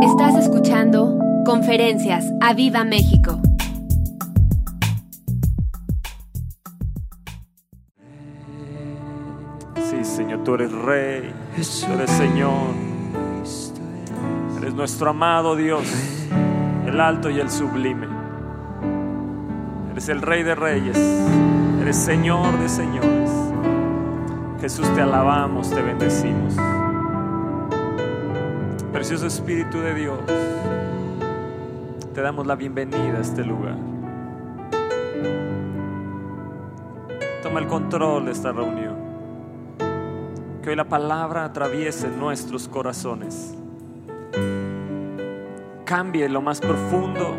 Estás escuchando Conferencias a Viva México. Sí, Señor, tú eres Rey, tú eres Señor. Eres nuestro amado Dios, el alto y el sublime. Eres el Rey de Reyes, eres Señor de Señores. Jesús, te alabamos, te bendecimos. Precioso Espíritu de Dios, te damos la bienvenida a este lugar. Toma el control de esta reunión. Que hoy la palabra atraviese nuestros corazones. Cambie lo más profundo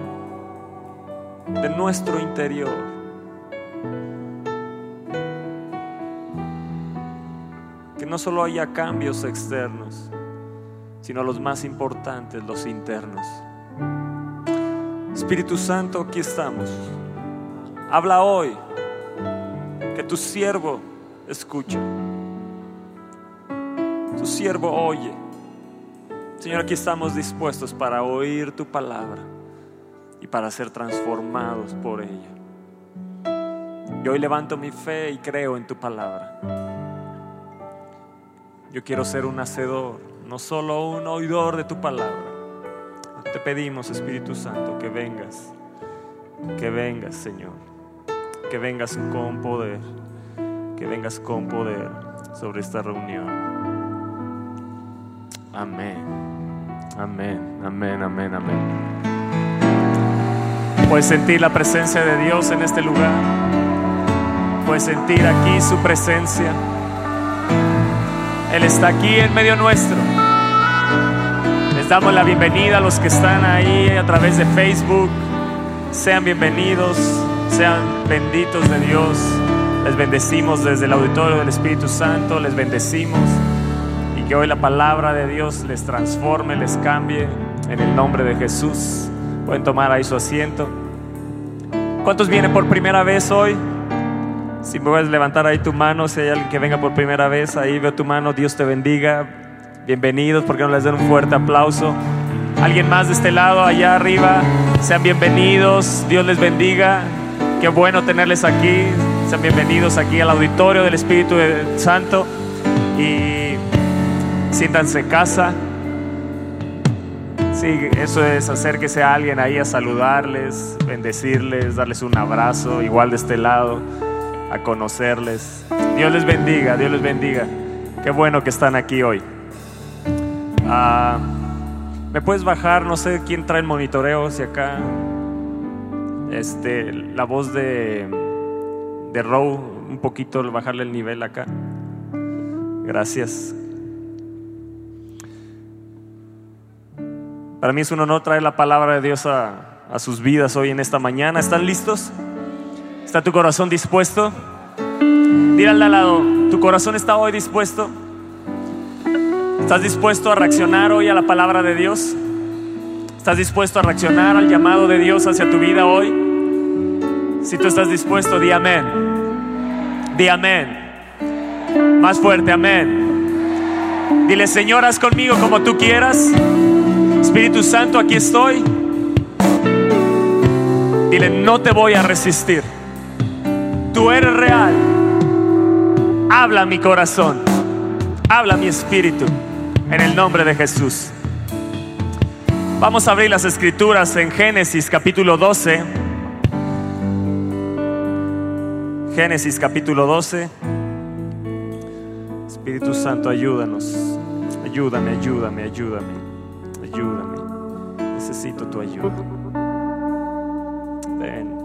de nuestro interior. Que no solo haya cambios externos, sino los más importantes, los internos. Espíritu Santo, aquí estamos. Habla hoy, que tu siervo escucha. Tu siervo oye. Señor, aquí estamos dispuestos para oír tu palabra y para ser transformados por ella. Yo hoy levanto mi fe y creo en tu palabra. Yo quiero ser un hacedor, no solo un oidor de tu palabra. Te pedimos, Espíritu Santo, que vengas, que vengas, Señor, que vengas con poder, que vengas con poder sobre esta reunión. Amén, amén, amén, amén, amén. Puedes sentir la presencia de Dios en este lugar. Puedes sentir aquí su presencia. Él está aquí en medio nuestro. Les damos la bienvenida a los que están ahí a través de Facebook. Sean bienvenidos, sean benditos de Dios. Les bendecimos desde el auditorio del Espíritu Santo, les bendecimos y que hoy la palabra de Dios les transforme, les cambie en el nombre de Jesús. Pueden tomar ahí su asiento. ¿Cuántos vienen por primera vez hoy? Si puedes levantar ahí tu mano, si hay alguien que venga por primera vez, ahí veo tu mano, Dios te bendiga. Bienvenidos, porque no les den un fuerte aplauso? Alguien más de este lado, allá arriba, sean bienvenidos, Dios les bendiga. Qué bueno tenerles aquí. Sean bienvenidos aquí al auditorio del Espíritu Santo y siéntanse casa. Sí, eso es acérquese a alguien ahí a saludarles, bendecirles, darles un abrazo, igual de este lado, a conocerles. Dios les bendiga, Dios les bendiga. Qué bueno que están aquí hoy. Ah, ¿Me puedes bajar? No sé quién trae el monitoreo, si acá. Este, la voz de, de Row, un poquito, bajarle el nivel acá. Gracias. Para mí es un honor traer la palabra de Dios a, a sus vidas hoy en esta mañana. ¿Están listos? ¿Está tu corazón dispuesto? Dile al lado, ¿tu corazón está hoy dispuesto? ¿Estás dispuesto a reaccionar hoy a la palabra de Dios? ¿Estás dispuesto a reaccionar al llamado de Dios hacia tu vida hoy? Si tú estás dispuesto, di amén. Di amén. Más fuerte, amén. Dile, Señor, haz conmigo como tú quieras. Espíritu Santo, aquí estoy. Dile, no te voy a resistir. Tú eres real. Habla mi corazón. Habla mi espíritu. En el nombre de Jesús. Vamos a abrir las escrituras en Génesis capítulo 12. Génesis capítulo 12. Espíritu Santo, ayúdanos. Ayúdame, ayúdame, ayúdame. Ayúdame. Necesito tu ayuda. Ven.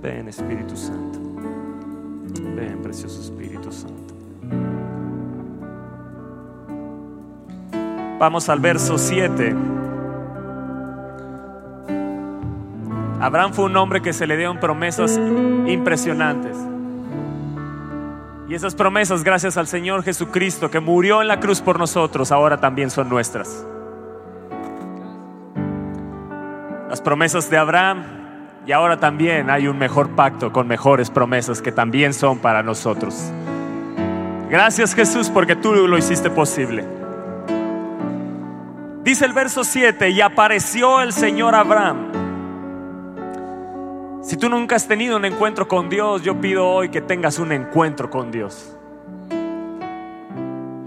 Ven, Espíritu Santo. Ven, precioso Espíritu Santo. Vamos al verso 7. Abraham fue un hombre que se le dieron promesas impresionantes. Y esas promesas, gracias al Señor Jesucristo que murió en la cruz por nosotros, ahora también son nuestras. Las promesas de Abraham y ahora también hay un mejor pacto con mejores promesas que también son para nosotros. Gracias Jesús porque tú lo hiciste posible. Dice el verso 7, y apareció el Señor Abraham. Si tú nunca has tenido un encuentro con Dios, yo pido hoy que tengas un encuentro con Dios.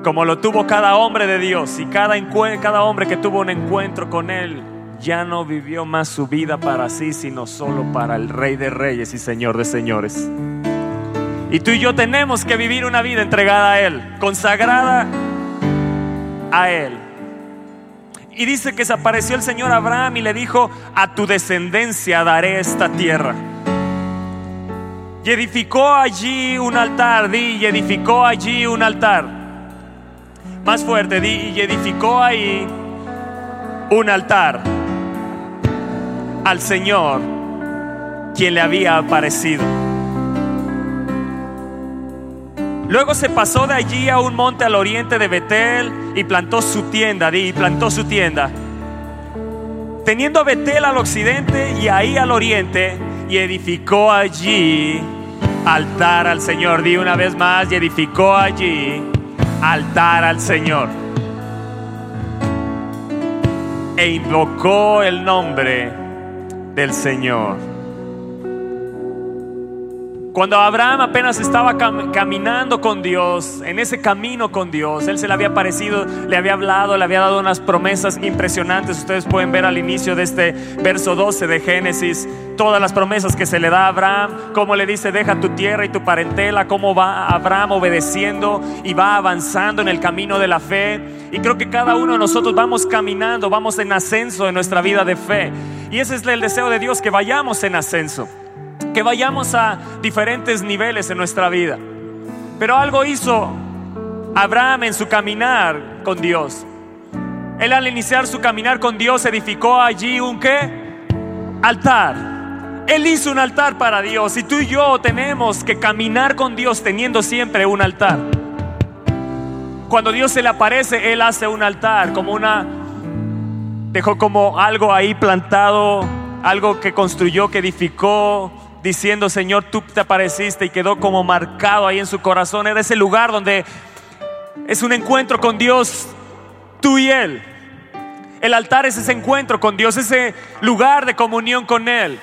Como lo tuvo cada hombre de Dios y cada, cada hombre que tuvo un encuentro con Él, ya no vivió más su vida para sí, sino solo para el Rey de Reyes y Señor de Señores. Y tú y yo tenemos que vivir una vida entregada a Él, consagrada a Él. Y dice que se apareció el Señor Abraham y le dijo, a tu descendencia daré esta tierra. Y edificó allí un altar, di, y edificó allí un altar. Más fuerte, di, y edificó ahí un altar al Señor quien le había aparecido. Luego se pasó de allí a un monte al oriente de Betel y plantó su tienda, y plantó su tienda. Teniendo Betel al occidente y ahí al oriente, y edificó allí altar al Señor. Di una vez más, y edificó allí altar al Señor. E invocó el nombre del Señor. Cuando Abraham apenas estaba caminando con Dios, en ese camino con Dios, Él se le había aparecido, le había hablado, le había dado unas promesas impresionantes. Ustedes pueden ver al inicio de este verso 12 de Génesis todas las promesas que se le da a Abraham, cómo le dice, deja tu tierra y tu parentela, cómo va Abraham obedeciendo y va avanzando en el camino de la fe. Y creo que cada uno de nosotros vamos caminando, vamos en ascenso en nuestra vida de fe. Y ese es el deseo de Dios, que vayamos en ascenso que vayamos a diferentes niveles en nuestra vida. Pero algo hizo Abraham en su caminar con Dios. Él al iniciar su caminar con Dios edificó allí un qué? Altar. Él hizo un altar para Dios y tú y yo tenemos que caminar con Dios teniendo siempre un altar. Cuando Dios se le aparece, Él hace un altar, como una... Dejó como algo ahí plantado, algo que construyó, que edificó, diciendo, Señor, tú te apareciste y quedó como marcado ahí en su corazón. Era ese lugar donde es un encuentro con Dios, tú y Él. El altar es ese encuentro con Dios, ese lugar de comunión con Él.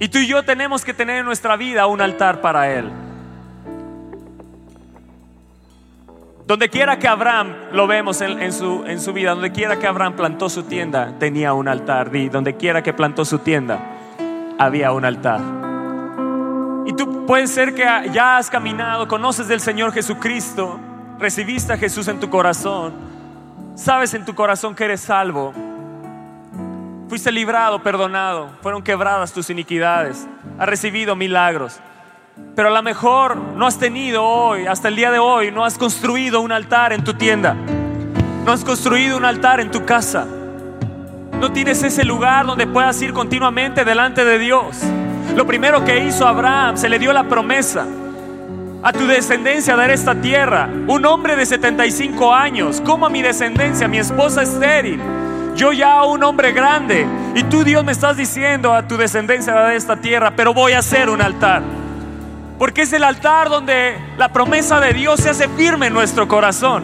Y tú y yo tenemos que tener en nuestra vida un altar para Él. Donde quiera que Abraham, lo vemos en, su, en su vida, donde quiera que Abraham plantó su tienda, tenía un altar. Y donde quiera que plantó su tienda, había un altar. Y tú puedes ser que ya has caminado, conoces del Señor Jesucristo, recibiste a Jesús en tu corazón, sabes en tu corazón que eres salvo, fuiste librado, perdonado, fueron quebradas tus iniquidades, has recibido milagros. Pero a lo mejor no has tenido hoy, hasta el día de hoy, no has construido un altar en tu tienda, no has construido un altar en tu casa no tienes ese lugar donde puedas ir continuamente delante de Dios. Lo primero que hizo Abraham, se le dio la promesa. A tu descendencia dar esta tierra. Un hombre de 75 años, como a mi descendencia, mi esposa estéril. Yo ya un hombre grande. Y tú Dios me estás diciendo a tu descendencia dar esta tierra, pero voy a hacer un altar. Porque es el altar donde la promesa de Dios se hace firme en nuestro corazón.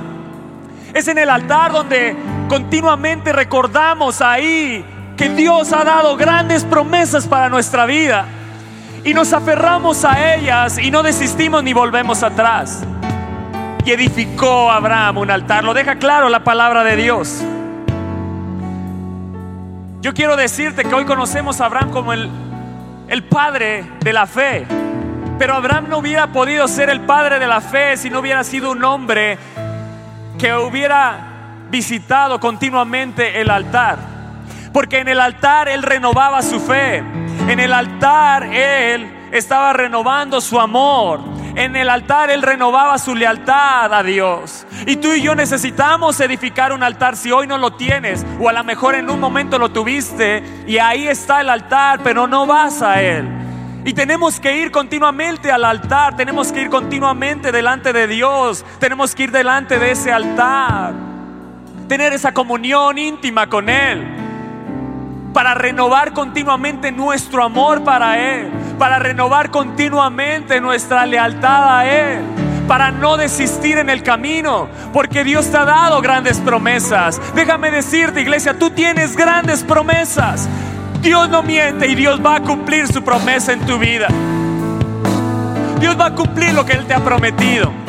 Es en el altar donde continuamente recordamos ahí que Dios ha dado grandes promesas para nuestra vida y nos aferramos a ellas y no desistimos ni volvemos atrás. Y edificó Abraham un altar, lo deja claro la palabra de Dios. Yo quiero decirte que hoy conocemos a Abraham como el, el padre de la fe. Pero Abraham no hubiera podido ser el padre de la fe si no hubiera sido un hombre que hubiera visitado continuamente el altar. Porque en el altar Él renovaba su fe. En el altar Él estaba renovando su amor. En el altar Él renovaba su lealtad a Dios. Y tú y yo necesitamos edificar un altar si hoy no lo tienes. O a lo mejor en un momento lo tuviste y ahí está el altar, pero no vas a Él. Y tenemos que ir continuamente al altar, tenemos que ir continuamente delante de Dios, tenemos que ir delante de ese altar tener esa comunión íntima con Él, para renovar continuamente nuestro amor para Él, para renovar continuamente nuestra lealtad a Él, para no desistir en el camino, porque Dios te ha dado grandes promesas. Déjame decirte, iglesia, tú tienes grandes promesas. Dios no miente y Dios va a cumplir su promesa en tu vida. Dios va a cumplir lo que Él te ha prometido.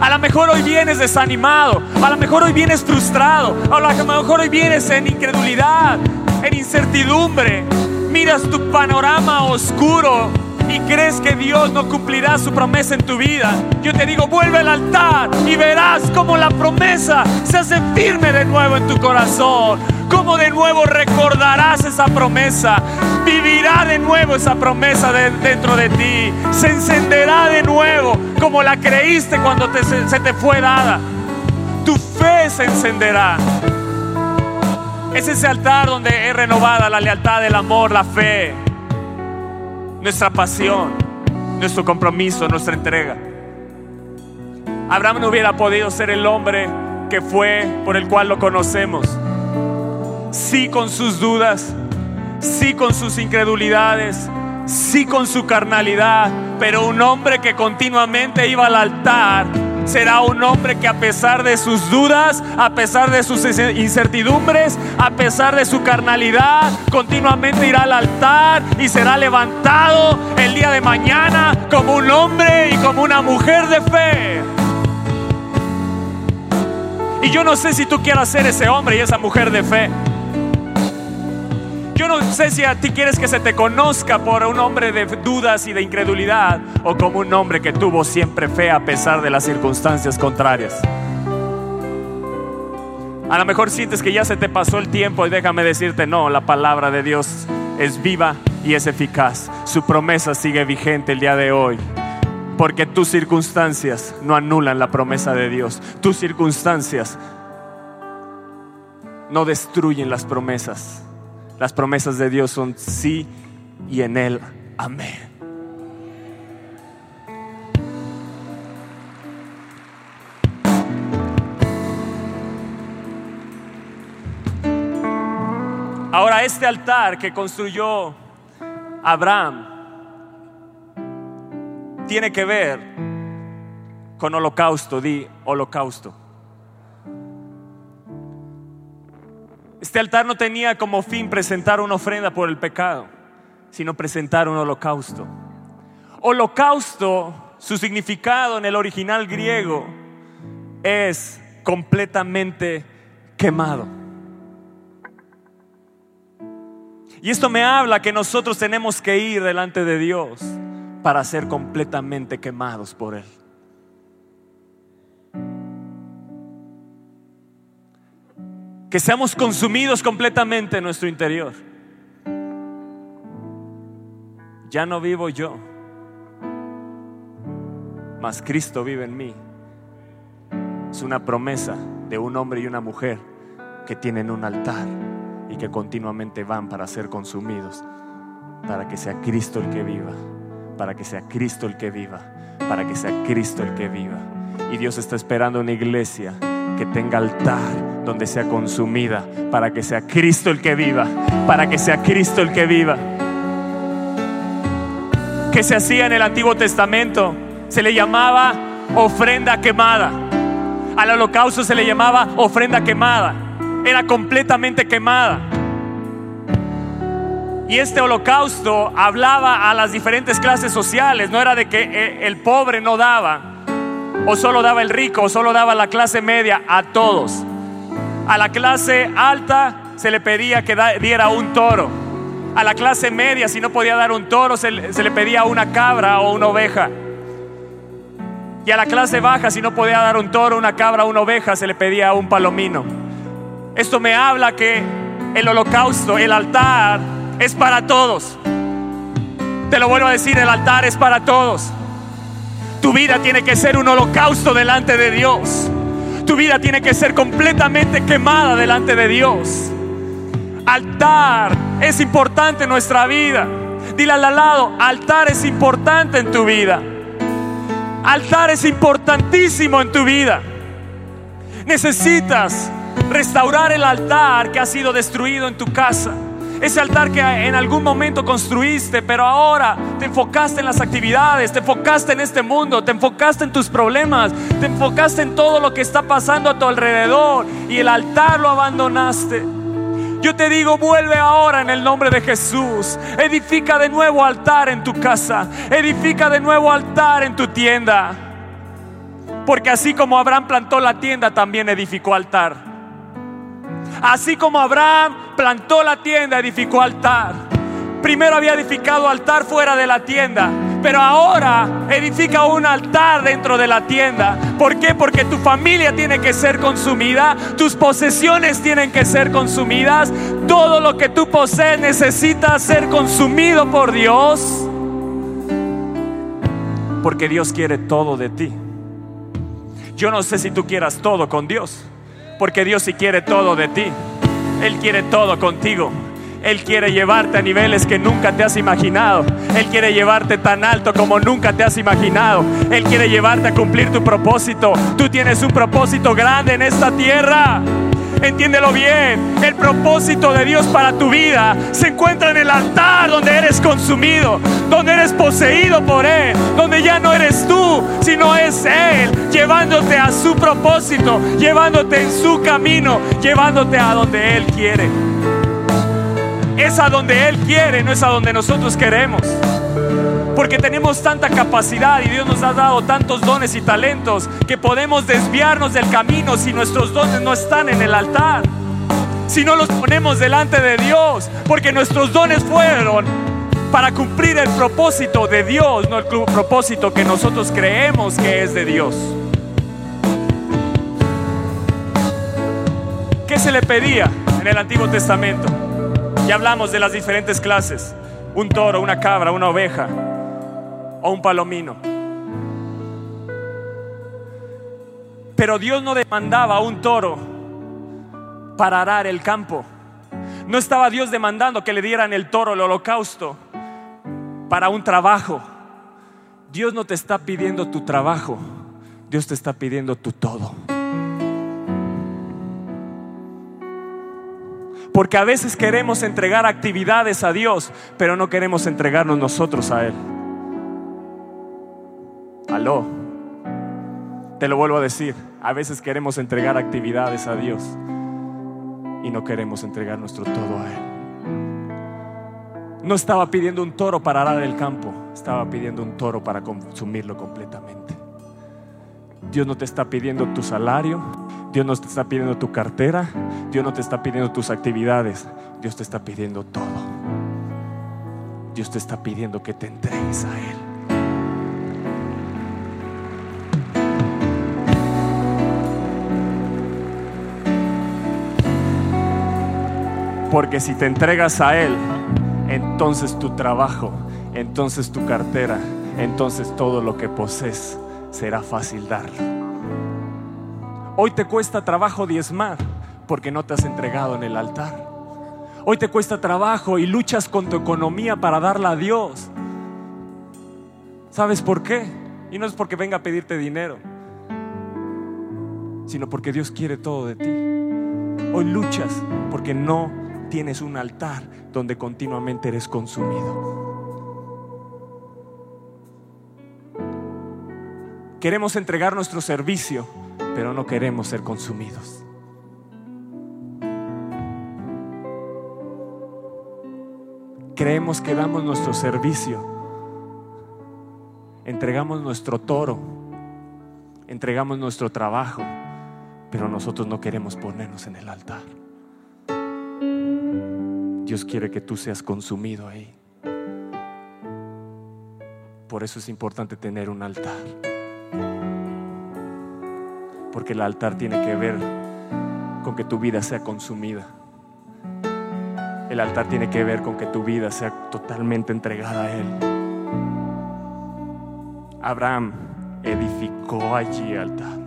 A lo mejor hoy vienes desanimado, a lo mejor hoy vienes frustrado, a lo mejor hoy vienes en incredulidad, en incertidumbre. Miras tu panorama oscuro y crees que Dios no cumplirá su promesa en tu vida. Yo te digo, vuelve al altar y verás cómo la promesa se hace firme de nuevo en tu corazón. Cómo de nuevo recordarás esa promesa. Vivirá de nuevo esa promesa dentro de ti. Se encenderá de nuevo como la creíste cuando se te fue dada. Tu fe se encenderá. Es ese altar donde es renovada la lealtad, el amor, la fe, nuestra pasión, nuestro compromiso, nuestra entrega. Abraham no hubiera podido ser el hombre que fue por el cual lo conocemos. Sí con sus dudas, sí con sus incredulidades, sí con su carnalidad, pero un hombre que continuamente iba al altar será un hombre que a pesar de sus dudas, a pesar de sus incertidumbres, a pesar de su carnalidad, continuamente irá al altar y será levantado el día de mañana como un hombre y como una mujer de fe. Y yo no sé si tú quieras ser ese hombre y esa mujer de fe. Sé si a ti quieres que se te conozca por un hombre de dudas y de incredulidad o como un hombre que tuvo siempre fe a pesar de las circunstancias contrarias. A lo mejor sientes que ya se te pasó el tiempo y déjame decirte, no, la palabra de Dios es viva y es eficaz. Su promesa sigue vigente el día de hoy. Porque tus circunstancias no anulan la promesa de Dios. Tus circunstancias no destruyen las promesas. Las promesas de Dios son sí y en Él amén. Ahora este altar que construyó Abraham tiene que ver con holocausto, di holocausto. Este altar no tenía como fin presentar una ofrenda por el pecado, sino presentar un holocausto. Holocausto, su significado en el original griego es completamente quemado. Y esto me habla que nosotros tenemos que ir delante de Dios para ser completamente quemados por Él. Que seamos consumidos completamente en nuestro interior. Ya no vivo yo, mas Cristo vive en mí. Es una promesa de un hombre y una mujer que tienen un altar y que continuamente van para ser consumidos, para que sea Cristo el que viva, para que sea Cristo el que viva, para que sea Cristo el que viva. Y Dios está esperando una iglesia que tenga altar donde sea consumida, para que sea Cristo el que viva, para que sea Cristo el que viva. ¿Qué se hacía en el Antiguo Testamento? Se le llamaba ofrenda quemada. Al holocausto se le llamaba ofrenda quemada. Era completamente quemada. Y este holocausto hablaba a las diferentes clases sociales. No era de que eh, el pobre no daba, o solo daba el rico, o solo daba la clase media, a todos. A la clase alta se le pedía que diera un toro. A la clase media, si no podía dar un toro, se, le pedía una cabra o una oveja. Y a la clase baja, si no podía dar un toro, una cabra o una oveja, se le pedía un palomino. Esto me habla que el holocausto, el altar, es para todos. Te lo vuelvo a decir, el altar es para todos. Tu vida tiene que ser un holocausto delante de Dios. Tu vida tiene que ser completamente quemada delante de Dios. Altar es importante en nuestra vida. Dile al lado, altar es importante en tu vida. Altar es importantísimo en tu vida. Necesitas restaurar el altar que ha sido destruido en tu casa. Ese altar que en algún momento construiste, pero ahora te enfocaste en las actividades, te enfocaste en este mundo, te enfocaste en tus problemas, te enfocaste en todo lo que está pasando a tu alrededor y el altar lo abandonaste. Yo te digo, vuelve ahora en el nombre de Jesús. Edifica de nuevo altar en tu casa. Edifica de nuevo altar en tu tienda. Porque así como Abraham plantó la tienda, también edificó altar. Así como Abraham plantó la tienda, edificó altar. Primero había edificado altar fuera de la tienda, pero ahora edifica un altar dentro de la tienda. ¿Por qué? Porque tu familia tiene que ser consumida, tus posesiones tienen que ser consumidas, todo lo que tú posees necesita ser consumido por Dios. Porque Dios quiere todo de ti. Yo no sé si tú quieras todo con Dios, porque Dios sí quiere todo de ti. Él quiere todo contigo. Él quiere llevarte a niveles que nunca te has imaginado. Él quiere llevarte tan alto como nunca te has imaginado. Él quiere llevarte a cumplir tu propósito. Tú tienes un propósito grande en esta tierra. Entiéndelo bien. El propósito de Dios para tu vida se encuentra en el altar donde eres consumido, donde eres poseído por Él, donde ya no eres tú, sino es Él, llevándote a su propósito, llevándote en su camino, llevándote a donde Él quiere. Es a donde Él quiere, no es a donde nosotros queremos. Porque tenemos tanta capacidad y Dios nos ha dado tantos dones y talentos que podemos desviarnos del camino si nuestros dones no están en el altar. Si no los ponemos delante de Dios. Porque nuestros dones fueron para cumplir el propósito de Dios, no el propósito que nosotros creemos que es de Dios. ¿Qué se le pedía en el Antiguo Testamento? Ya hablamos de las diferentes clases. Un toro, una cabra, una oveja o un palomino. Pero Dios no demandaba un toro para arar el campo. No estaba Dios demandando que le dieran el toro, el holocausto, para un trabajo. Dios no te está pidiendo tu trabajo, Dios te está pidiendo tu todo. Porque a veces queremos entregar actividades a Dios, pero no queremos entregarnos nosotros a Él. Aló. Te lo vuelvo a decir. A veces queremos entregar actividades a Dios y no queremos entregar nuestro todo a Él. No estaba pidiendo un toro para arar el campo, estaba pidiendo un toro para consumirlo completamente. Dios no te está pidiendo tu salario, Dios no te está pidiendo tu cartera, Dios no te está pidiendo tus actividades, Dios te está pidiendo todo. Dios te está pidiendo que te entregues a Él. Porque si te entregas a Él, entonces tu trabajo, entonces tu cartera, entonces todo lo que posees será fácil darlo. Hoy te cuesta trabajo diezmar porque no te has entregado en el altar. Hoy te cuesta trabajo y luchas con tu economía para darla a Dios. ¿Sabes por qué? Y no es porque venga a pedirte dinero, sino porque Dios quiere todo de ti. Hoy luchas porque no tienes un altar donde continuamente eres consumido. Queremos entregar nuestro servicio pero no queremos ser consumidos. Creemos que damos nuestro servicio, entregamos nuestro toro, entregamos nuestro trabajo, pero nosotros no queremos ponernos en el altar. Dios quiere que tú seas consumido ahí. Por eso es importante tener un altar porque el altar tiene que ver con que tu vida sea consumida. El altar tiene que ver con que tu vida sea totalmente entregada a Él. Abraham edificó allí altar,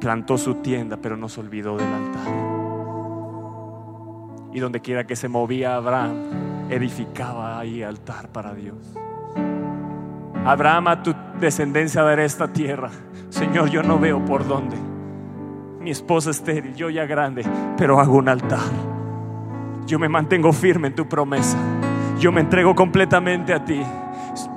plantó su tienda, pero no se olvidó del altar. Y donde quiera que se movía Abraham, edificaba ahí altar para Dios. Abraham, a tu descendencia daré esta tierra Señor, yo no veo por dónde. Mi esposa estéril, yo ya grande, pero hago un altar. yo me mantengo firme en tu promesa. Yo me entrego completamente a ti.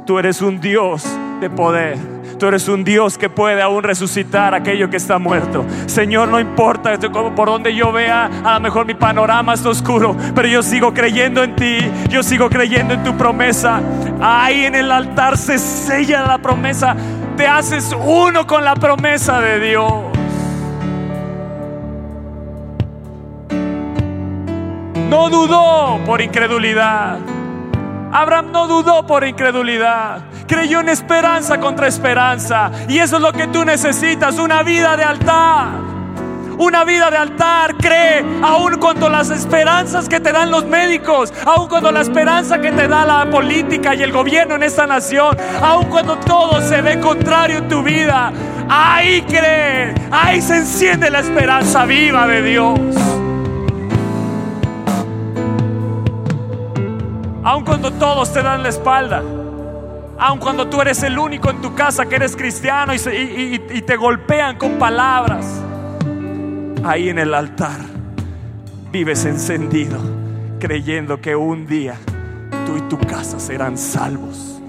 Tú eres un Dios de poder. Tú eres un Dios que puede aún resucitar aquello que está muerto. Señor, no importa por donde yo vea, a lo mejor mi panorama está oscuro, pero yo sigo creyendo en ti, yo sigo creyendo en tu promesa. Ahí en el altar se sella la promesa, te haces uno con la promesa de Dios. No dudó por incredulidad. Abraham no dudó por incredulidad. Creyó en esperanza contra esperanza. Y eso es lo que tú necesitas, una vida de altar. Una vida de altar, cree, aun cuando las esperanzas que te dan los médicos, aun cuando la esperanza que te da la política y el gobierno en esta nación, aun cuando todo se ve contrario en tu vida, ahí cree, ahí se enciende la esperanza viva de Dios. Aun cuando todos te dan la espalda. Aun cuando tú eres el único en tu casa que eres cristiano y, te golpean con palabras. Ahí en el altar vives encendido, creyendo que un día tú y tu casa serán salvos.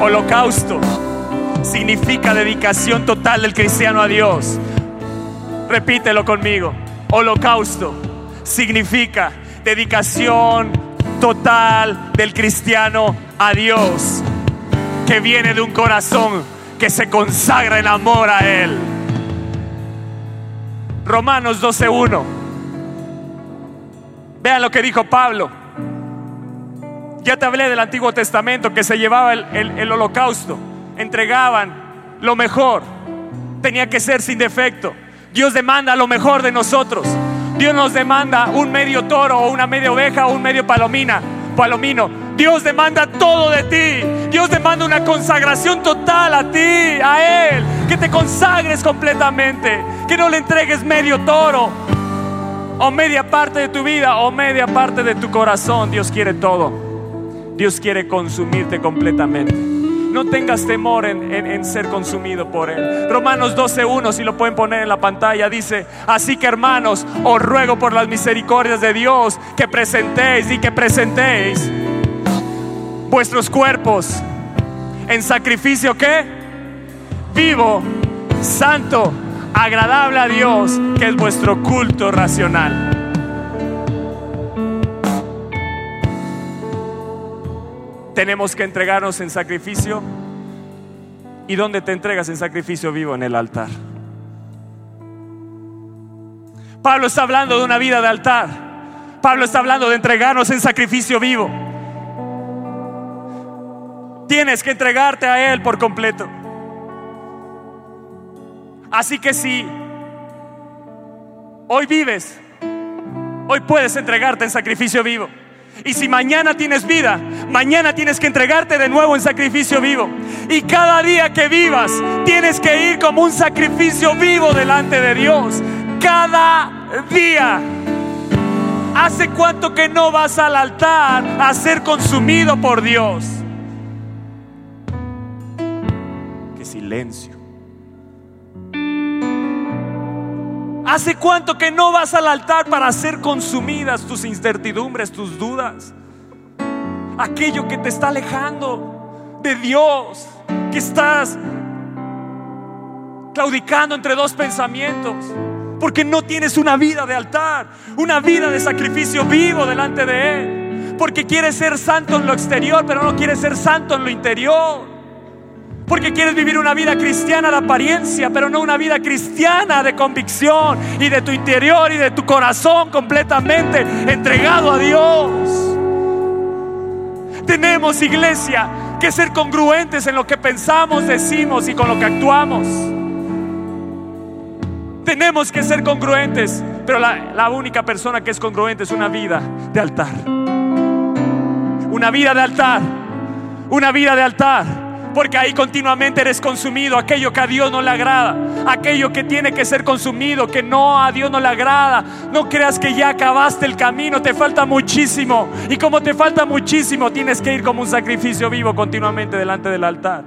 Holocausto significa dedicación total del cristiano a Dios. Repítelo conmigo. Holocausto significa dedicación total del cristiano a Dios, que viene de un corazón que se consagra en amor a Él. Romanos 12.1. Vean lo que dijo Pablo. Ya te hablé del Antiguo Testamento que se llevaba el, holocausto. Entregaban lo mejor. Tenía que ser sin defecto. Dios demanda lo mejor de nosotros. Dios nos demanda un medio toro o una media oveja o un medio palomina, palomino. Dios demanda todo de ti. Dios demanda una consagración total a ti, a Él. Que te consagres completamente. Que no le entregues medio toro o media parte de tu vida o media parte de tu corazón. Dios quiere todo. Dios quiere consumirte completamente. No tengas temor en, ser consumido por Él. Romanos 12.1, si lo pueden poner en la pantalla, dice, así que hermanos, os ruego por las misericordias de Dios que presentéis y que presentéis vuestros cuerpos en sacrificio que vivo, santo, agradable a Dios, que es vuestro culto racional. Tenemos que entregarnos en sacrificio. ¿Y dónde te entregas en sacrificio vivo? En el altar. Pablo está hablando de una vida de altar. Pablo está hablando de entregarnos en sacrificio vivo. Tienes que entregarte a Él por completo. Así que si hoy vives, hoy puedes entregarte en sacrificio vivo. Y si mañana tienes vida, mañana tienes que entregarte de nuevo en sacrificio vivo. Y cada día que vivas, tienes que ir como un sacrificio vivo delante de Dios. Cada día. ¿Hace cuánto que no vas al altar a ser consumido por Dios? Qué silencio. ¿Hace cuánto que no vas al altar para ser consumidas tus incertidumbres, tus dudas? Aquello que te está alejando de Dios, que estás claudicando entre dos pensamientos, porque no tienes una vida de altar, una vida de sacrificio vivo delante de Él, porque quieres ser santo en lo exterior, pero no quieres ser santo en lo interior. Porque quieres vivir una vida cristiana de apariencia, pero no una vida cristiana de convicción y de tu interior y de tu corazón completamente entregado a Dios. Tenemos, iglesia, que ser congruentes en lo que pensamos, decimos y con lo que actuamos. Tenemos que ser congruentes, pero la, la única persona que es congruente es una vida de altar. Una vida de altar. Una vida de altar Porque ahí continuamente eres consumido, aquello que a Dios no le agrada, aquello que tiene que ser consumido, que no a Dios no le agrada. No creas que ya acabaste el camino, te falta muchísimo. Y como te falta muchísimo, tienes que ir como un sacrificio vivo continuamente delante del altar.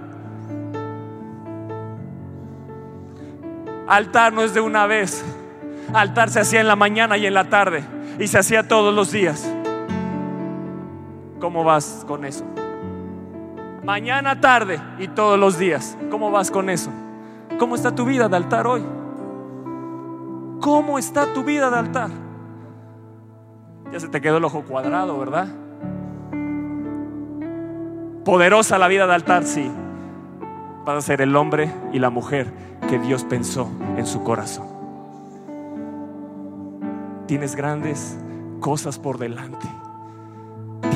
Altar no es de una vez. Altar se hacía en la mañana y en la tarde. Y se hacía todos los días. ¿Cómo vas con eso? Mañana, tarde y todos los días. ¿Cómo vas con eso? ¿Cómo está tu vida de altar hoy? ¿Cómo está tu vida de altar? Ya se te quedó el ojo cuadrado, ¿verdad? Poderosa la vida de altar, sí. Vas a ser el hombre y la mujer que Dios pensó en su corazón. Tienes grandes cosas por delante.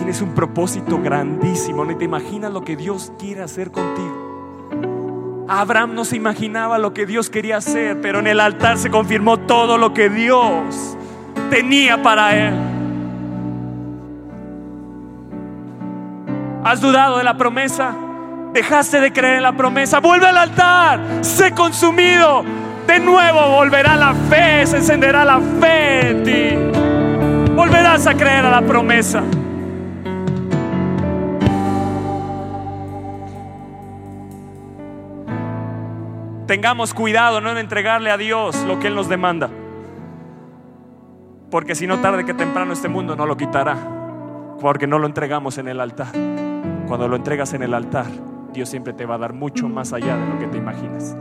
Tienes un propósito grandísimo. No te imaginas lo que Dios quiere hacer contigo. Abraham no se imaginaba lo que Dios quería hacer, pero en el altar se confirmó todo lo que Dios tenía para él. ¿Has dudado de la promesa? ¿Dejaste de creer en la promesa? Vuelve al altar, sé consumido. De nuevo volverá la fe, se encenderá la fe en ti. Volverás a creer a la promesa. Tengamos cuidado no en entregarle a Dios lo que Él nos demanda. Porque si no tarde que temprano este mundo no lo quitará. Porque no lo entregamos en el altar. Cuando lo entregas en el altar, Dios siempre te va a dar mucho más allá de lo que te imaginas.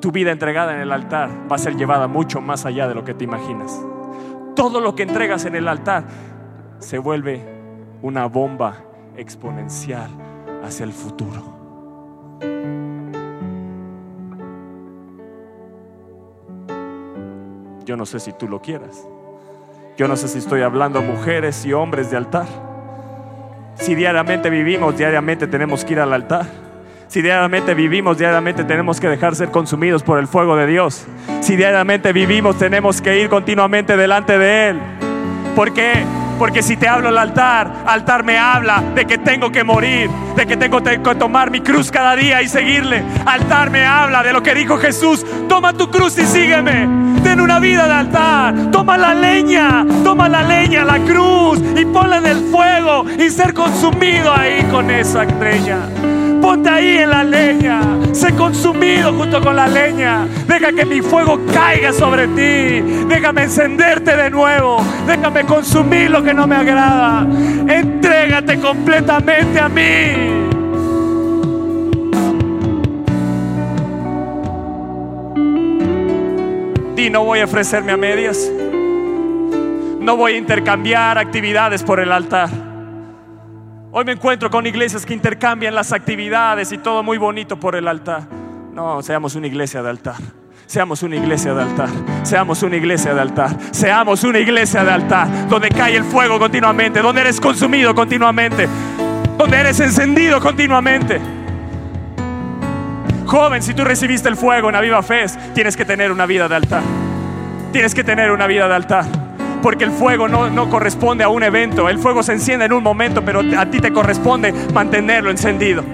Tu vida entregada en el altar va a ser llevada mucho más allá de lo que te imaginas. Todo lo que entregas en el altar se vuelve una bomba exponencial hacia el futuro. Yo no sé si tú lo quieras. Yo no sé si estoy hablando a mujeres y hombres de altar. Si diariamente vivimos, diariamente tenemos que ir al altar. Si diariamente vivimos, diariamente tenemos que dejar ser consumidos por el fuego de Dios. Si diariamente vivimos, tenemos que ir continuamente delante de Él. ¿Por qué? Porque si te hablo al altar, altar me habla de que tengo que morir, de que tengo que tomar mi cruz cada día y seguirle. Altar me habla de lo que dijo Jesús, toma tu cruz y sígueme. Ten una vida de altar, toma la leña, toma la leña, la cruz y ponla en el fuego y ser consumido ahí con esa estrella. Ponte ahí en la leña. Sé consumido junto con la leña. Deja que mi fuego caiga sobre ti. Déjame encenderte de nuevo. Déjame consumir lo que no me agrada. Entrégate completamente a mí. Di, no voy a ofrecerme a medias. No voy a intercambiar actividades por el altar. Hoy me encuentro con iglesias que intercambian las actividades y todo muy bonito por el altar. No, seamos una iglesia de altar. Seamos una iglesia de altar. Seamos una iglesia de altar. Seamos una iglesia de altar. Donde cae el fuego continuamente. Donde eres consumido continuamente. Donde eres encendido continuamente. Joven, si tú recibiste el fuego en la viva fe, tienes que tener una vida de altar. Tienes que tener una vida de altar porque el fuego no, corresponde a un evento. El fuego se enciende en un momento, pero a ti te corresponde mantenerlo encendido.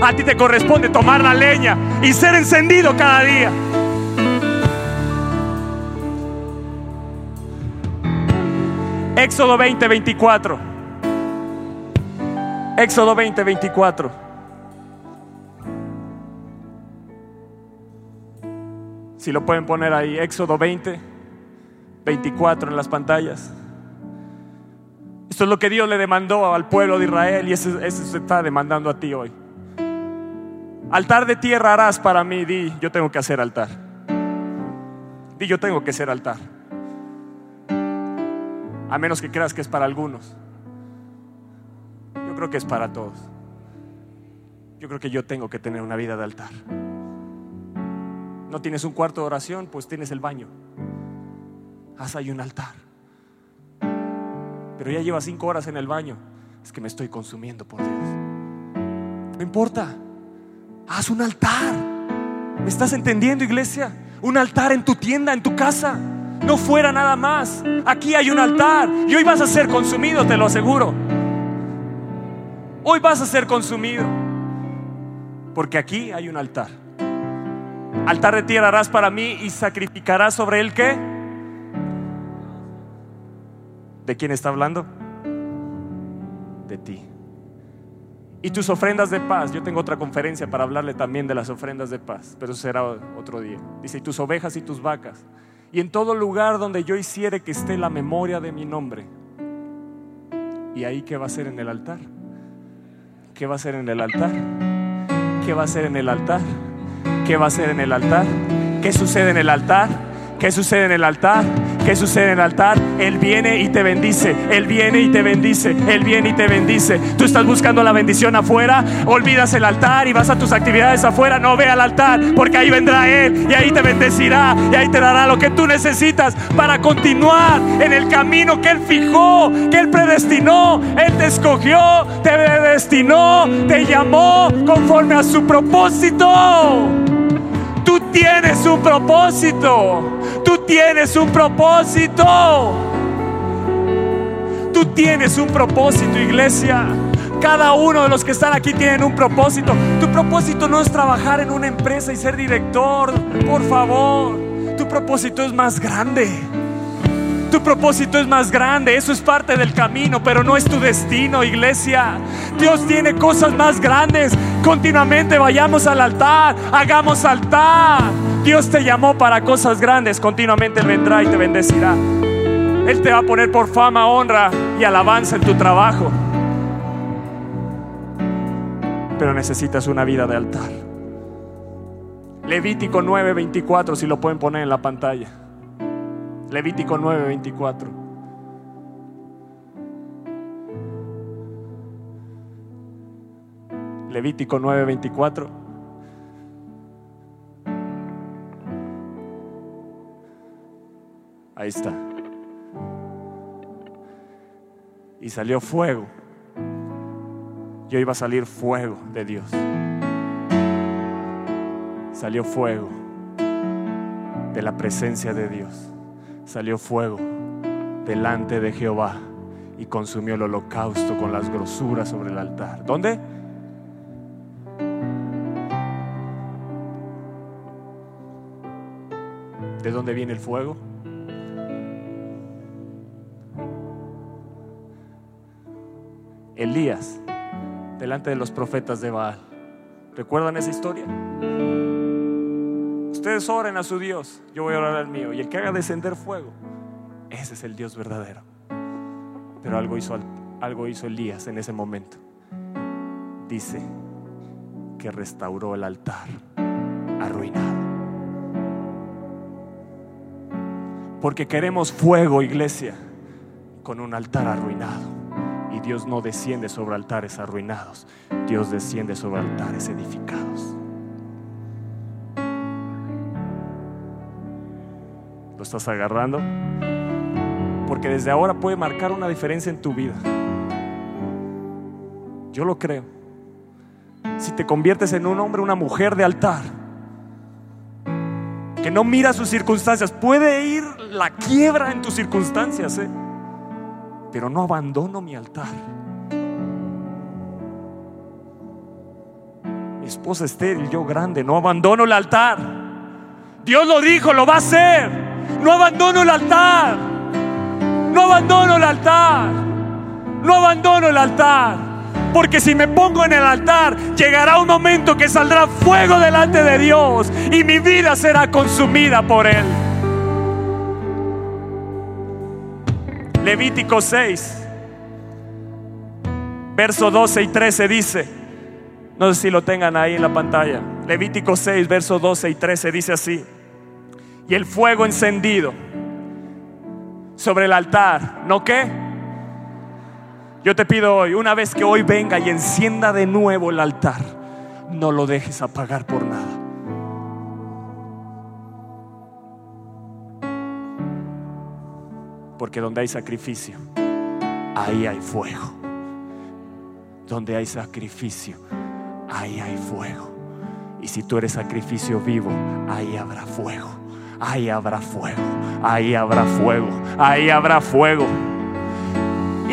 A ti te corresponde tomar la leña y ser encendido cada día. Éxodo 20, 24. Éxodo 20, 24. Si lo pueden poner ahí, Éxodo 20. 24 en las pantallas. Esto es lo que Dios le demandó al pueblo de Israel y eso, se está demandando a ti hoy. Altar de tierra harás para mí, di, yo tengo que hacer altar. Di, yo tengo que ser altar. A menos que creas que es para algunos. Yo creo que es para todos. Yo creo que yo tengo que tener una vida de altar. No tienes un cuarto de oración, pues tienes el baño haz ahí un altar. Pero ya lleva cinco horas en el baño. Es que me estoy consumiendo por Dios. No importa. Haz un altar. ¿Me estás entendiendo, iglesia? Un altar en tu tienda, en tu casa. No fuera nada más. Aquí hay un altar. Y hoy vas a ser consumido, te lo aseguro. Hoy vas a ser consumido. Porque aquí hay un altar. Altar de harás para mí y sacrificarás sobre él qué? ¿De quién está hablando? De ti. Y tus ofrendas de paz. Yo tengo otra conferencia para hablarle también de las ofrendas de paz, pero será otro día. Dice, y tus ovejas y tus vacas. Y en todo lugar donde yo hiciere que esté la memoria de mi nombre. ¿Y ahí qué va a ser en el altar? ¿Qué va a ser en el altar? ¿Qué va a ser en el altar? ¿Qué va a ser en el altar? ¿Qué sucede en el altar? ¿Qué sucede en el altar? ¿Qué sucede en el altar? Él viene y te bendice. Él viene y te bendice. Él viene y te bendice. Tú estás buscando la bendición afuera, olvidas el altar y vas a tus actividades afuera. No ve al altar, porque ahí vendrá Él y ahí te bendecirá y ahí te dará lo que tú necesitas para continuar en el camino que Él fijó, que Él predestinó. Él te escogió, te predestinó, te llamó conforme a su propósito. Tú tienes un propósito. Tú tienes un propósito. Tú tienes un propósito, iglesia. Cada uno de los que están aquí tienen un propósito. Tu propósito no es trabajar en una empresa y ser director, por favor. Tu propósito es más grande. Tu propósito es más grande, eso es parte del camino, pero no es tu destino, iglesia. Dios tiene cosas más grandes. Continuamente vayamos al altar, hagamos altar. Dios te llamó para cosas grandes, continuamente Él vendrá y te bendecirá. Él te va a poner por fama, honra y alabanza en tu trabajo. Pero necesitas una vida de altar. Levítico 9:24, si lo pueden poner en la pantalla. Levítico 9:24. Levítico 9:24. Ahí está. Y salió fuego. Yo iba a salir fuego de Dios. Salió fuego de la presencia de Dios salió fuego delante de Jehová y consumió el holocausto con las grosuras sobre el altar. ¿Dónde? ¿De dónde viene el fuego? Elías, delante de los profetas de Baal. ¿Recuerdan esa historia? Ustedes oren a su Dios, yo voy a orar al mío. Y el que haga descender fuego, ese es el Dios verdadero. Pero algo hizo, algo hizo Elías en ese momento. Dice que restauró el altar arruinado. Porque queremos fuego, iglesia, con un altar arruinado. Y Dios no desciende sobre altares arruinados. Dios desciende sobre altares edificados. estás agarrando? Porque desde ahora puede marcar una diferencia en tu vida. Yo lo creo. Si te conviertes en un hombre, una mujer de altar, que no mira sus circunstancias, puede ir la quiebra en tus circunstancias, ¿eh? pero no abandono mi altar. Mi esposa estéril, yo grande, no abandono el altar. Dios lo dijo, lo va a hacer. No abandono el altar. No abandono el altar. No abandono el altar. Porque si me pongo en el altar, llegará un momento que saldrá fuego delante de Dios y mi vida será consumida por Él. Levítico 6, verso 12 y 13 dice, no sé si lo tengan ahí en la pantalla, Levítico 6, verso 12 y 13 dice así y el fuego encendido sobre el altar. ¿No qué? Yo te pido hoy, una vez que hoy venga y encienda de nuevo el altar, no lo dejes apagar por nada. Porque donde hay sacrificio, ahí hay fuego. Donde hay sacrificio, ahí hay fuego. Y si tú eres sacrificio vivo, ahí habrá fuego ahí habrá fuego, ahí habrá fuego, ahí habrá fuego.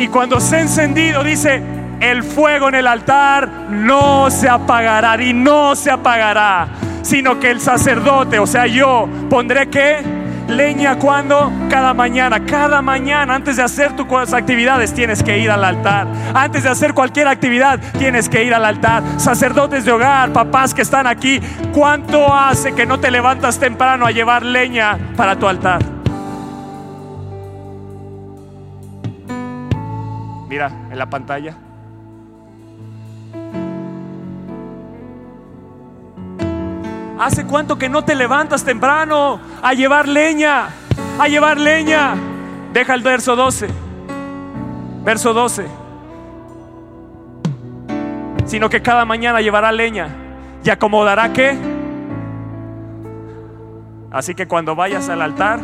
Y cuando se ha encendido, dice, el fuego en el altar no se apagará y no se apagará, sino que el sacerdote, o sea, yo pondré que leña cuando cada mañana, cada mañana antes de hacer tus actividades tienes que ir al altar. Antes de hacer cualquier actividad tienes que ir al altar. Sacerdotes de hogar, papás que están aquí, ¿cuánto hace que no te levantas temprano a llevar leña para tu altar? Mira en la pantalla. ¿Hace cuánto que no te levantas temprano a llevar leña? A llevar leña. Deja el verso 12. Verso 12. Sino que cada mañana llevará leña y acomodará qué. Así que cuando vayas al altar,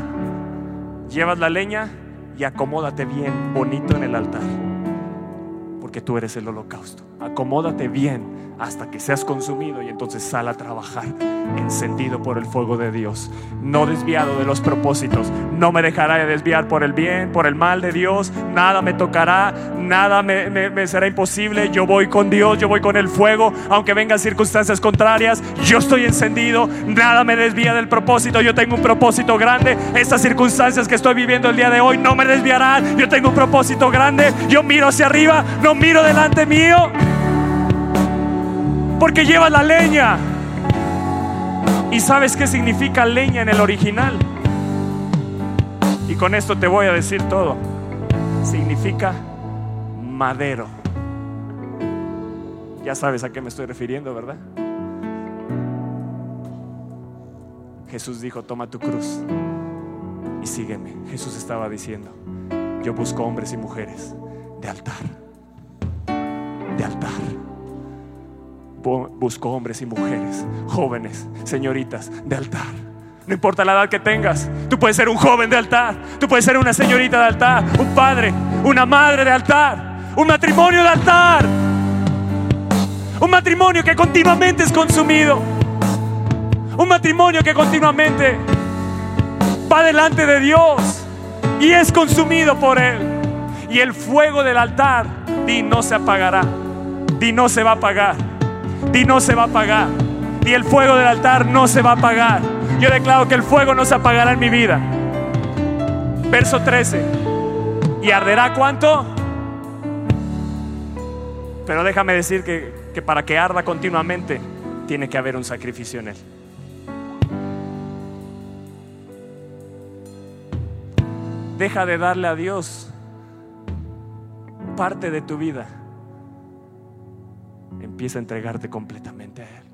llevas la leña y acomódate bien, bonito en el altar. Porque tú eres el holocausto. Acomódate bien hasta que seas consumido y entonces sal a trabajar encendido por el fuego de Dios, no desviado de los propósitos. No me dejará de desviar por el bien, por el mal de Dios. Nada me tocará, nada me, será imposible. Yo voy con Dios, yo voy con el fuego, aunque vengan circunstancias contrarias. Yo estoy encendido, nada me desvía del propósito. Yo tengo un propósito grande. Estas circunstancias que estoy viviendo el día de hoy no me desviarán. Yo tengo un propósito grande. Yo miro hacia arriba, no miro delante mío porque lleva la leña. ¿Y sabes qué significa leña en el original? Y con esto te voy a decir todo. Significa madero. Ya sabes a qué me estoy refiriendo, ¿verdad? Jesús dijo, toma tu cruz y sígueme. Jesús estaba diciendo, yo busco hombres y mujeres de altar, de altar busco hombres y mujeres, jóvenes, señoritas de altar. No importa la edad que tengas, tú puedes ser un joven de altar, tú puedes ser una señorita de altar, un padre, una madre de altar, un matrimonio de altar, un matrimonio que continuamente es consumido, un matrimonio que continuamente va delante de Dios y es consumido por Él. Y el fuego del altar, di no se apagará, di no se va a apagar y no se va a apagar. Y el fuego del altar no se va a apagar. Yo declaro que el fuego no se apagará en mi vida. Verso 13. ¿Y arderá cuánto? Pero déjame decir que, que para que arda continuamente tiene que haber un sacrificio en él. Deja de darle a Dios parte de tu vida empieza a entregarte completamente a Él.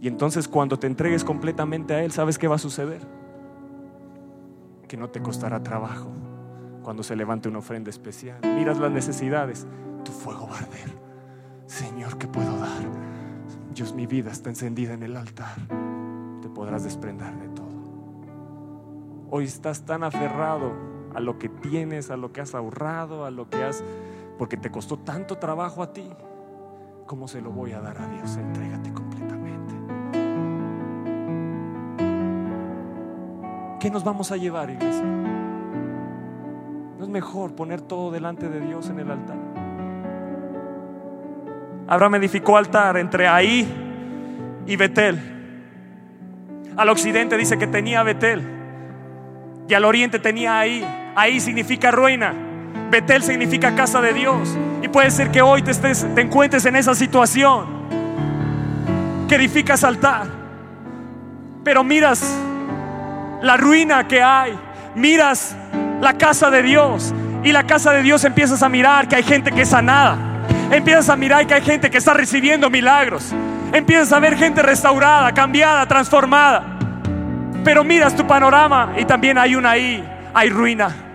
Y entonces cuando te entregues completamente a Él, ¿sabes qué va a suceder? Que no te costará trabajo cuando se levante una ofrenda especial. Miras las necesidades, tu fuego va a arder. Señor, ¿qué puedo dar? Dios, mi vida está encendida en el altar. Te podrás desprender de todo. Hoy estás tan aferrado a lo que tienes, a lo que has ahorrado, a lo que has, porque te costó tanto trabajo a ti. ¿Cómo se lo voy a dar a Dios? Entrégate completamente. ¿Qué nos vamos a llevar, iglesia? ¿No es mejor poner todo delante de Dios en el altar? Abraham edificó altar entre ahí y Betel. Al occidente dice que tenía Betel. Y al oriente tenía ahí. Ahí significa ruina. Betel significa casa de Dios. Y puede ser que hoy te, estés, te encuentres en esa situación que edificas altar, pero miras la ruina que hay, miras la casa de Dios y la casa de Dios empiezas a mirar que hay gente que es sanada, empiezas a mirar que hay gente que está recibiendo milagros, empiezas a ver gente restaurada, cambiada, transformada, pero miras tu panorama y también hay una ahí, hay ruina.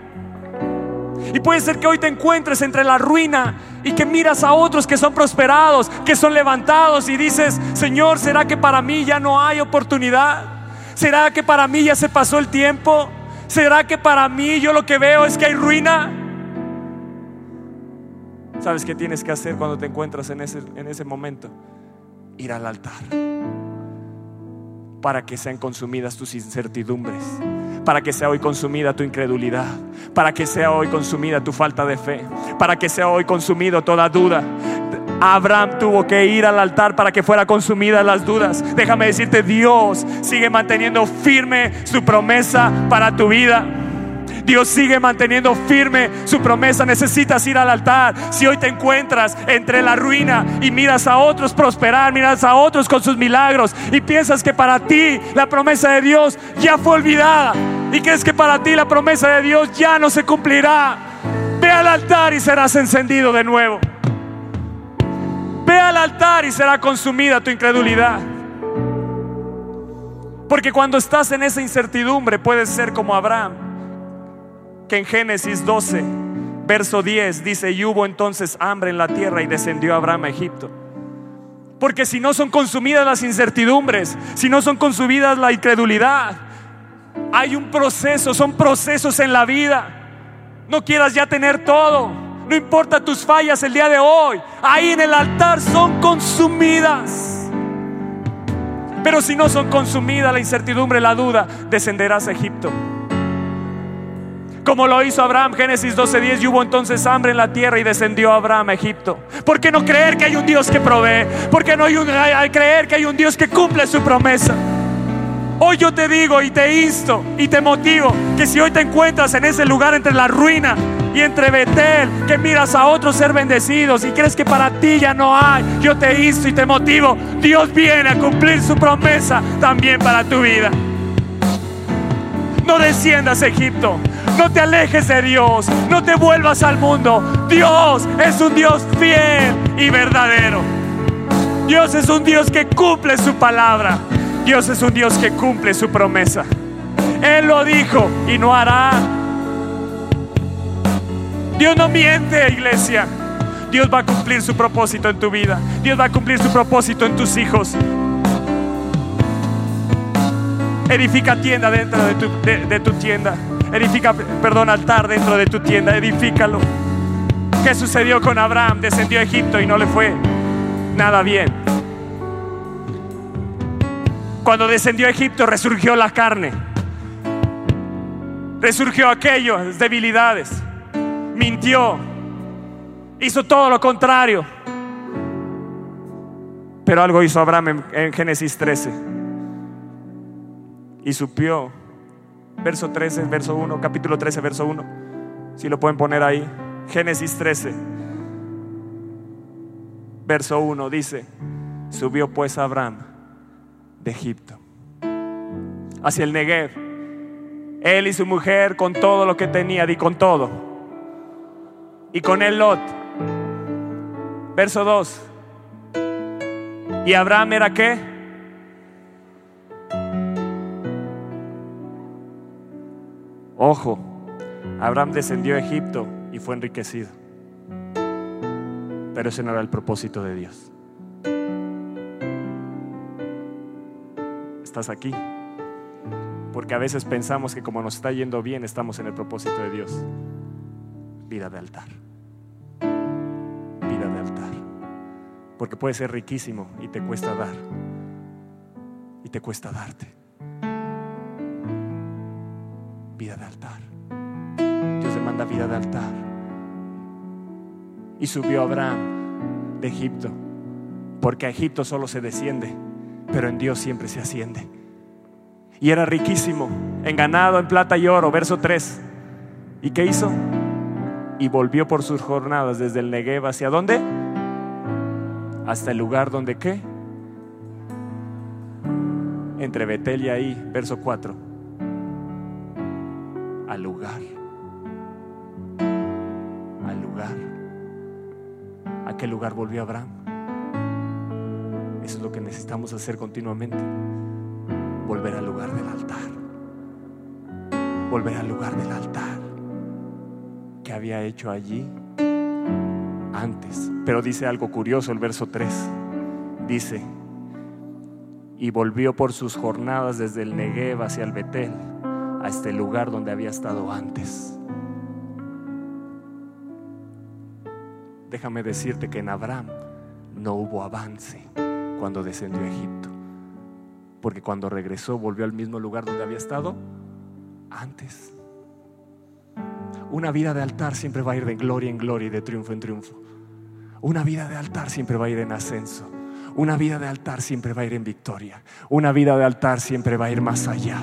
Y puede ser que hoy te encuentres entre la ruina y que miras a otros que son prosperados, que son levantados y dices, Señor, ¿será que para mí ya no hay oportunidad? ¿Será que para mí ya se pasó el tiempo? ¿Será que para mí yo lo que veo es que hay ruina? ¿Sabes qué tienes que hacer cuando te encuentras en ese, en ese momento? Ir al altar para que sean consumidas tus incertidumbres para que sea hoy consumida tu incredulidad, para que sea hoy consumida tu falta de fe, para que sea hoy consumido toda duda. Abraham tuvo que ir al altar para que fuera consumida las dudas. Déjame decirte, Dios sigue manteniendo firme su promesa para tu vida. Dios sigue manteniendo firme su promesa. Necesitas ir al altar. Si hoy te encuentras entre la ruina y miras a otros prosperar, miras a otros con sus milagros y piensas que para ti la promesa de Dios ya fue olvidada y crees que para ti la promesa de Dios ya no se cumplirá, ve al altar y serás encendido de nuevo. Ve al altar y será consumida tu incredulidad. Porque cuando estás en esa incertidumbre puedes ser como Abraham que en Génesis 12, verso 10 dice, y hubo entonces hambre en la tierra y descendió Abraham a Egipto. Porque si no son consumidas las incertidumbres, si no son consumidas la incredulidad, hay un proceso, son procesos en la vida. No quieras ya tener todo, no importa tus fallas el día de hoy, ahí en el altar son consumidas. Pero si no son consumidas la incertidumbre, la duda, descenderás a Egipto como lo hizo Abraham, Génesis 12:10, y hubo entonces hambre en la tierra y descendió Abraham a Egipto. ¿Por qué no creer que hay un Dios que provee? ¿Por qué no hay, hay creer que hay un Dios que cumple su promesa? Hoy yo te digo y te insto y te motivo que si hoy te encuentras en ese lugar entre la ruina y entre Betel, que miras a otros ser bendecidos y crees que para ti ya no hay, yo te insto y te motivo. Dios viene a cumplir su promesa también para tu vida. No desciendas a Egipto. No te alejes de Dios. No te vuelvas al mundo. Dios es un Dios fiel y verdadero. Dios es un Dios que cumple su palabra. Dios es un Dios que cumple su promesa. Él lo dijo y no hará. Dios no miente, iglesia. Dios va a cumplir su propósito en tu vida. Dios va a cumplir su propósito en tus hijos. Edifica tienda dentro de tu, de, tu tienda. Edifica, perdón, altar dentro de tu tienda. Edifícalo. ¿Qué sucedió con Abraham? Descendió a Egipto y no le fue nada bien. Cuando descendió a Egipto resurgió la carne. Resurgió aquellas debilidades. Mintió. Hizo todo lo contrario. Pero algo hizo Abraham en, en Génesis 13 y supió. Verso 13, verso 1, capítulo 13, verso 1. Si lo pueden poner ahí. Génesis 13, verso 1 dice, subió pues Abraham de Egipto hacia el Negev. Él y su mujer con todo lo que tenía, y con todo. Y con él Lot. Verso 2. ¿Y Abraham era qué? Ojo, Abraham descendió a Egipto y fue enriquecido. Pero ese no era el propósito de Dios. Estás aquí. Porque a veces pensamos que como nos está yendo bien estamos en el propósito de Dios. Vida de altar. Vida de altar. Porque puede ser riquísimo y te cuesta dar. Y te cuesta darte vida de altar. Dios demanda vida de altar. Y subió Abraham de Egipto, porque a Egipto solo se desciende, pero en Dios siempre se asciende. Y era riquísimo, en ganado, en plata y oro, verso 3. ¿Y qué hizo? Y volvió por sus jornadas desde el Negev hacia dónde? Hasta el lugar donde qué? Entre Betel y ahí, verso 4 al lugar. Al lugar. ¿A qué lugar volvió Abraham? Eso es lo que necesitamos hacer continuamente. Volver al lugar del altar. Volver al lugar del altar. Que había hecho allí antes. Pero dice algo curioso el verso 3. Dice, y volvió por sus jornadas desde el Negev hacia el Betel a este lugar donde había estado antes. Déjame decirte que en Abraham no hubo avance cuando descendió a Egipto, porque cuando regresó volvió al mismo lugar donde había estado antes. Una vida de altar siempre va a ir de gloria en gloria y de triunfo en triunfo. Una vida de altar siempre va a ir en ascenso. Una vida de altar siempre va a ir en victoria. Una vida de altar siempre va a ir más allá.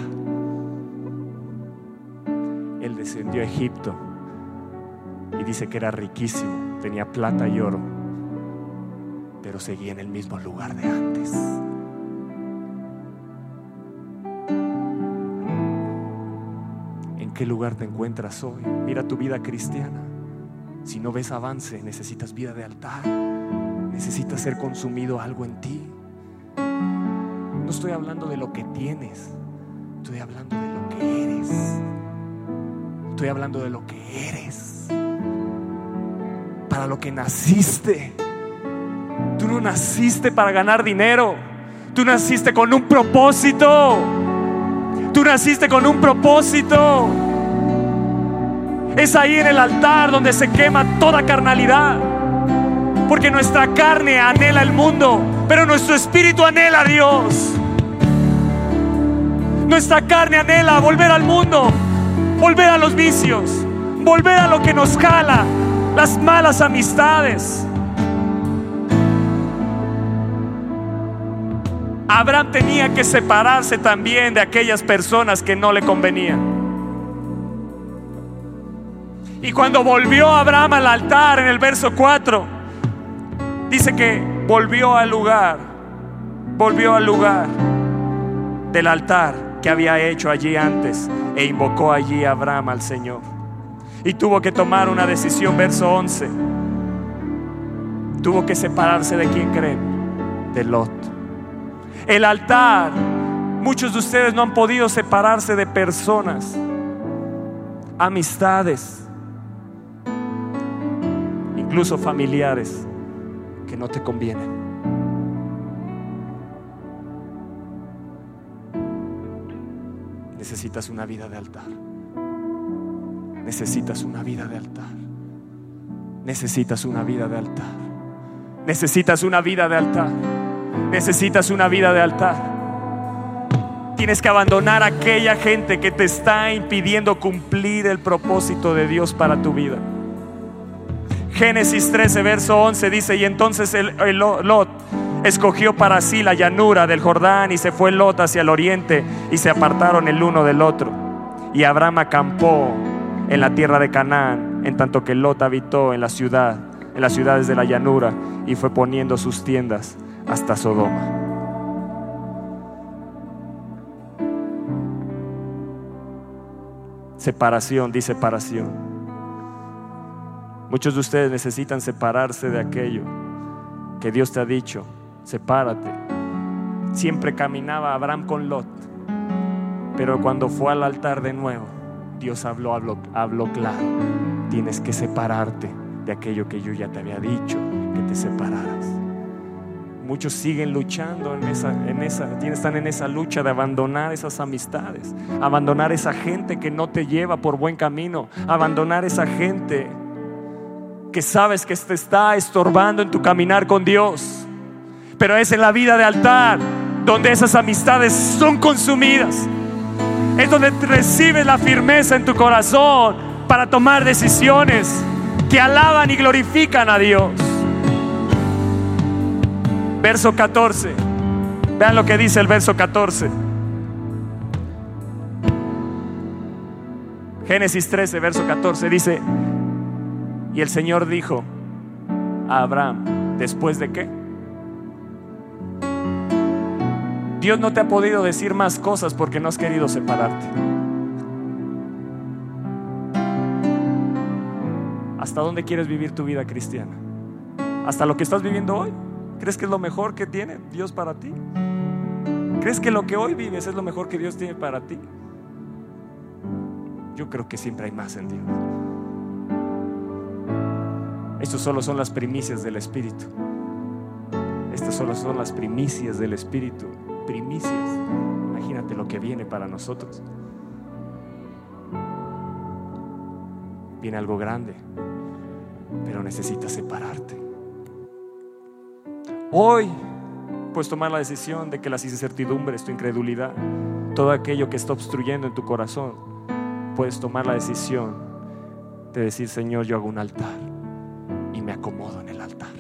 Descendió a Egipto y dice que era riquísimo, tenía plata y oro, pero seguía en el mismo lugar de antes. ¿En qué lugar te encuentras hoy? Mira tu vida cristiana. Si no ves avance, necesitas vida de altar. Necesitas ser consumido algo en ti. No estoy hablando de lo que tienes, estoy hablando de. Estoy hablando de lo que eres. Para lo que naciste. Tú no naciste para ganar dinero. Tú naciste con un propósito. Tú naciste con un propósito. Es ahí en el altar donde se quema toda carnalidad. Porque nuestra carne anhela el mundo, pero nuestro espíritu anhela a Dios. Nuestra carne anhela volver al mundo, volver a los vicios, volver a lo que nos jala, las malas amistades. Abraham tenía que separarse también de aquellas personas que no le convenían. Y cuando volvió Abraham al altar en el verso 4, dice que volvió al lugar, volvió al lugar del altar que había hecho allí antes e invocó allí a Abraham al Señor. Y tuvo que tomar una decisión, verso 11. Tuvo que separarse de quién creen, de Lot. El altar, muchos de ustedes no han podido separarse de personas, amistades, incluso familiares que no te convienen. Necesitas una vida de altar. Necesitas una vida de altar. Necesitas una vida de altar. Necesitas una vida de altar. Necesitas una vida de altar. Tienes que abandonar a aquella gente que te está impidiendo cumplir el propósito de Dios para tu vida. Génesis 13, verso 11 dice, y entonces el, el Lot escogió para sí la llanura del Jordán y se fue Lot hacia el oriente y se apartaron el uno del otro. Y Abraham acampó en la tierra de Canaán, en tanto que Lot habitó en la ciudad, en las ciudades de la llanura y fue poniendo sus tiendas hasta Sodoma. Separación, di separación. Muchos de ustedes necesitan separarse de aquello que Dios te ha dicho, sepárate. Siempre caminaba Abraham con Lot, pero cuando fue al altar de nuevo, Dios habló, habló, habló claro. Tienes que separarte de aquello que yo ya te había dicho, que te separaras. Muchos siguen luchando en esa, en esa, están en esa lucha de abandonar esas amistades, abandonar esa gente que no te lleva por buen camino, abandonar esa gente que sabes que te está estorbando en tu caminar con Dios. Pero es en la vida de altar donde esas amistades son consumidas. Es donde recibes la firmeza en tu corazón para tomar decisiones que alaban y glorifican a Dios. Verso 14. Vean lo que dice el verso 14. Génesis 13, verso 14 dice, y el Señor dijo a Abraham, ¿después de qué? Dios no te ha podido decir más cosas porque no has querido separarte. ¿Hasta dónde quieres vivir tu vida cristiana? ¿Hasta lo que estás viviendo hoy? ¿Crees que es lo mejor que tiene Dios para ti? ¿Crees que lo que hoy vives es lo mejor que Dios tiene para ti? Yo creo que siempre hay más en Dios. Estos solo son las primicias del Espíritu. Estas solo son las primicias del Espíritu. Primicias. Imagínate lo que viene para nosotros. Viene algo grande, pero necesitas separarte. Hoy puedes tomar la decisión de que las incertidumbres, tu incredulidad, todo aquello que está obstruyendo en tu corazón, puedes tomar la decisión de decir, Señor, yo hago un altar y me acomodo en el altar.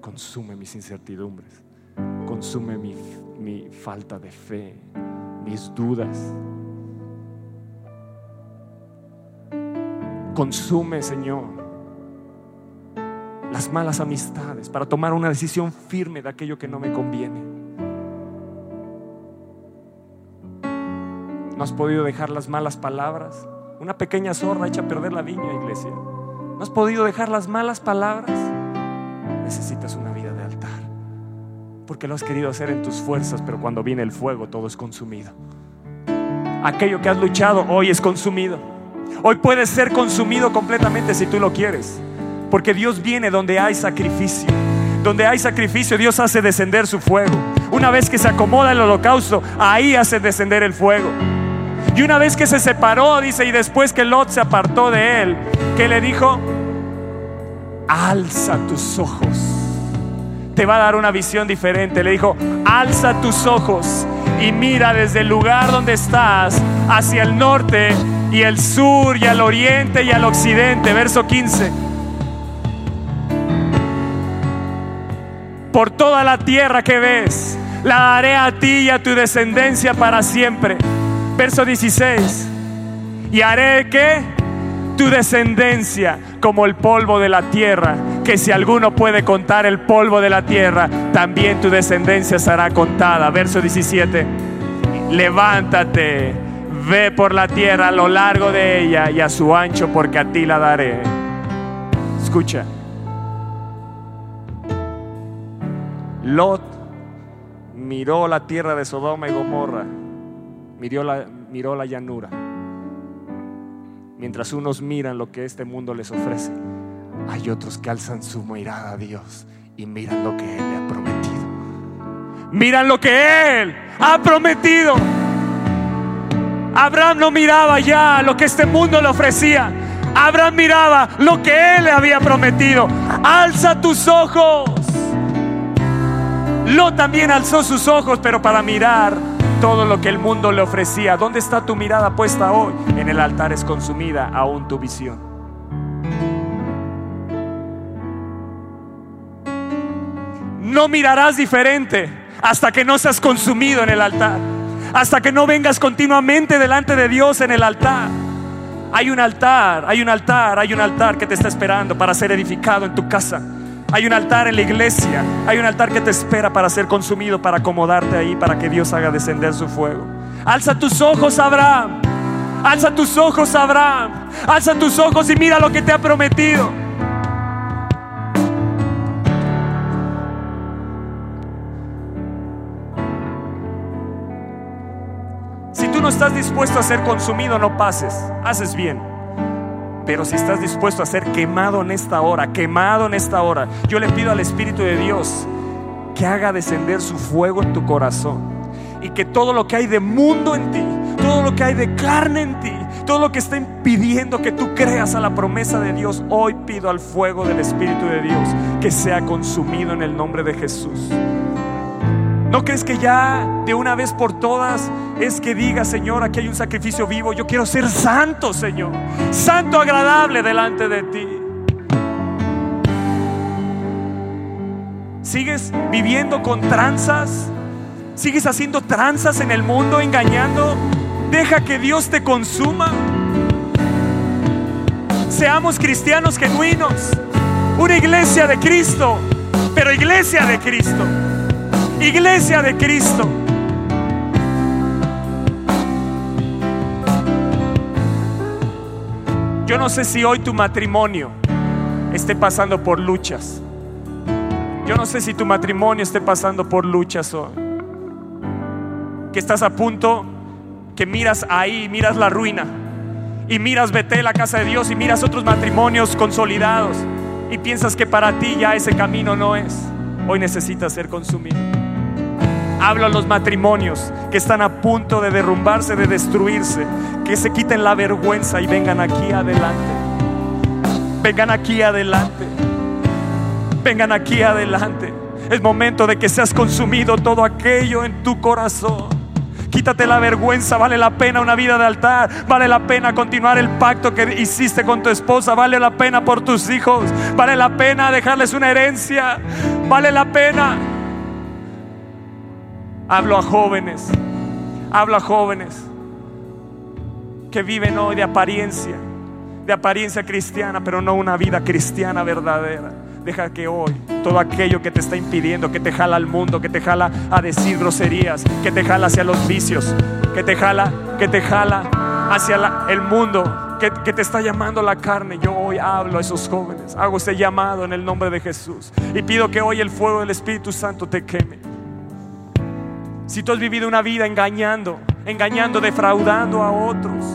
Consume mis incertidumbres, consume mi, mi falta de fe, mis dudas. Consume, Señor, las malas amistades para tomar una decisión firme de aquello que no me conviene. No has podido dejar las malas palabras. Una pequeña zorra echa a perder la viña, iglesia. No has podido dejar las malas palabras. Necesitas una vida. Porque lo has querido hacer en tus fuerzas, pero cuando viene el fuego todo es consumido. Aquello que has luchado hoy es consumido. Hoy puede ser consumido completamente si tú lo quieres. Porque Dios viene donde hay sacrificio. Donde hay sacrificio, Dios hace descender su fuego. Una vez que se acomoda el holocausto, ahí hace descender el fuego. Y una vez que se separó, dice, y después que Lot se apartó de él, que le dijo, alza tus ojos. Te va a dar una visión diferente. Le dijo, alza tus ojos y mira desde el lugar donde estás hacia el norte y el sur y al oriente y al occidente. Verso 15. Por toda la tierra que ves, la daré a ti y a tu descendencia para siempre Verso 16. Y haré que tu descendencia como el polvo de la tierra, que si alguno puede contar el polvo de la tierra, también tu descendencia será contada. Verso 17. Levántate, ve por la tierra a lo largo de ella y a su ancho, porque a ti la daré. Escucha. Lot miró la tierra de Sodoma y Gomorra miró la, miró la llanura. Mientras unos miran lo que este mundo les ofrece, hay otros que alzan su mirada a Dios y miran lo que Él le ha prometido. Miran lo que Él ha prometido. Abraham no miraba ya lo que este mundo le ofrecía. Abraham miraba lo que Él le había prometido. Alza tus ojos. Lo también alzó sus ojos, pero para mirar todo lo que el mundo le ofrecía. ¿Dónde está tu mirada puesta hoy? En el altar es consumida aún tu visión. No mirarás diferente hasta que no seas consumido en el altar. Hasta que no vengas continuamente delante de Dios en el altar. Hay un altar, hay un altar, hay un altar que te está esperando para ser edificado en tu casa hay un altar en la iglesia. Hay un altar que te espera para ser consumido, para acomodarte ahí, para que Dios haga descender su fuego. Alza tus ojos, Abraham. Alza tus ojos, Abraham. Alza tus ojos y mira lo que te ha prometido. Estás dispuesto a ser consumido, no pases. Haces bien. Pero si estás dispuesto a ser quemado en esta hora, quemado en esta hora, yo le pido al Espíritu de Dios que haga descender su fuego en tu corazón y que todo lo que hay de mundo en ti, todo lo que hay de carne en ti, todo lo que está impidiendo que tú creas a la promesa de Dios, hoy pido al fuego del Espíritu de Dios que sea consumido en el nombre de Jesús. ¿No crees que ya de una vez por todas es que diga, Señor, aquí hay un sacrificio vivo? Yo quiero ser santo, Señor. Santo agradable delante de ti. ¿Sigues viviendo con tranzas? ¿Sigues haciendo tranzas en el mundo, engañando? Deja que Dios te consuma. Seamos cristianos genuinos. Una iglesia de Cristo, pero iglesia de Cristo. Iglesia de Cristo. Yo no sé si hoy tu matrimonio esté pasando por luchas. Yo no sé si tu matrimonio esté pasando por luchas hoy. Que estás a punto, que miras ahí, miras la ruina. Y miras vete la casa de Dios y miras otros matrimonios consolidados. Y piensas que para ti ya ese camino no es. Hoy necesitas ser consumido. Hablo a los matrimonios que están a punto de derrumbarse, de destruirse. Que se quiten la vergüenza y vengan aquí adelante. Vengan aquí adelante. Vengan aquí adelante. Es momento de que seas consumido todo aquello en tu corazón Quítate la vergüenza, vale la pena una vida de altar, vale la pena continuar el pacto que hiciste con tu esposa, vale la pena por tus hijos, vale la pena dejarles una herencia, vale la pena. Hablo a jóvenes, hablo a jóvenes que viven hoy de apariencia, de apariencia cristiana, pero no una vida cristiana verdadera. Deja que hoy todo aquello que te está impidiendo, que te jala al mundo, que te jala a decir groserías, que te jala hacia los vicios, que te jala, que te jala hacia el mundo, que, que, te está llamando la carne. Yo hoy hablo a esos jóvenes, hago ese llamado en el nombre de Jesús y pido que hoy el fuego del Espíritu Santo te queme. Si tú has vivido una vida engañando, engañando, defraudando a otros,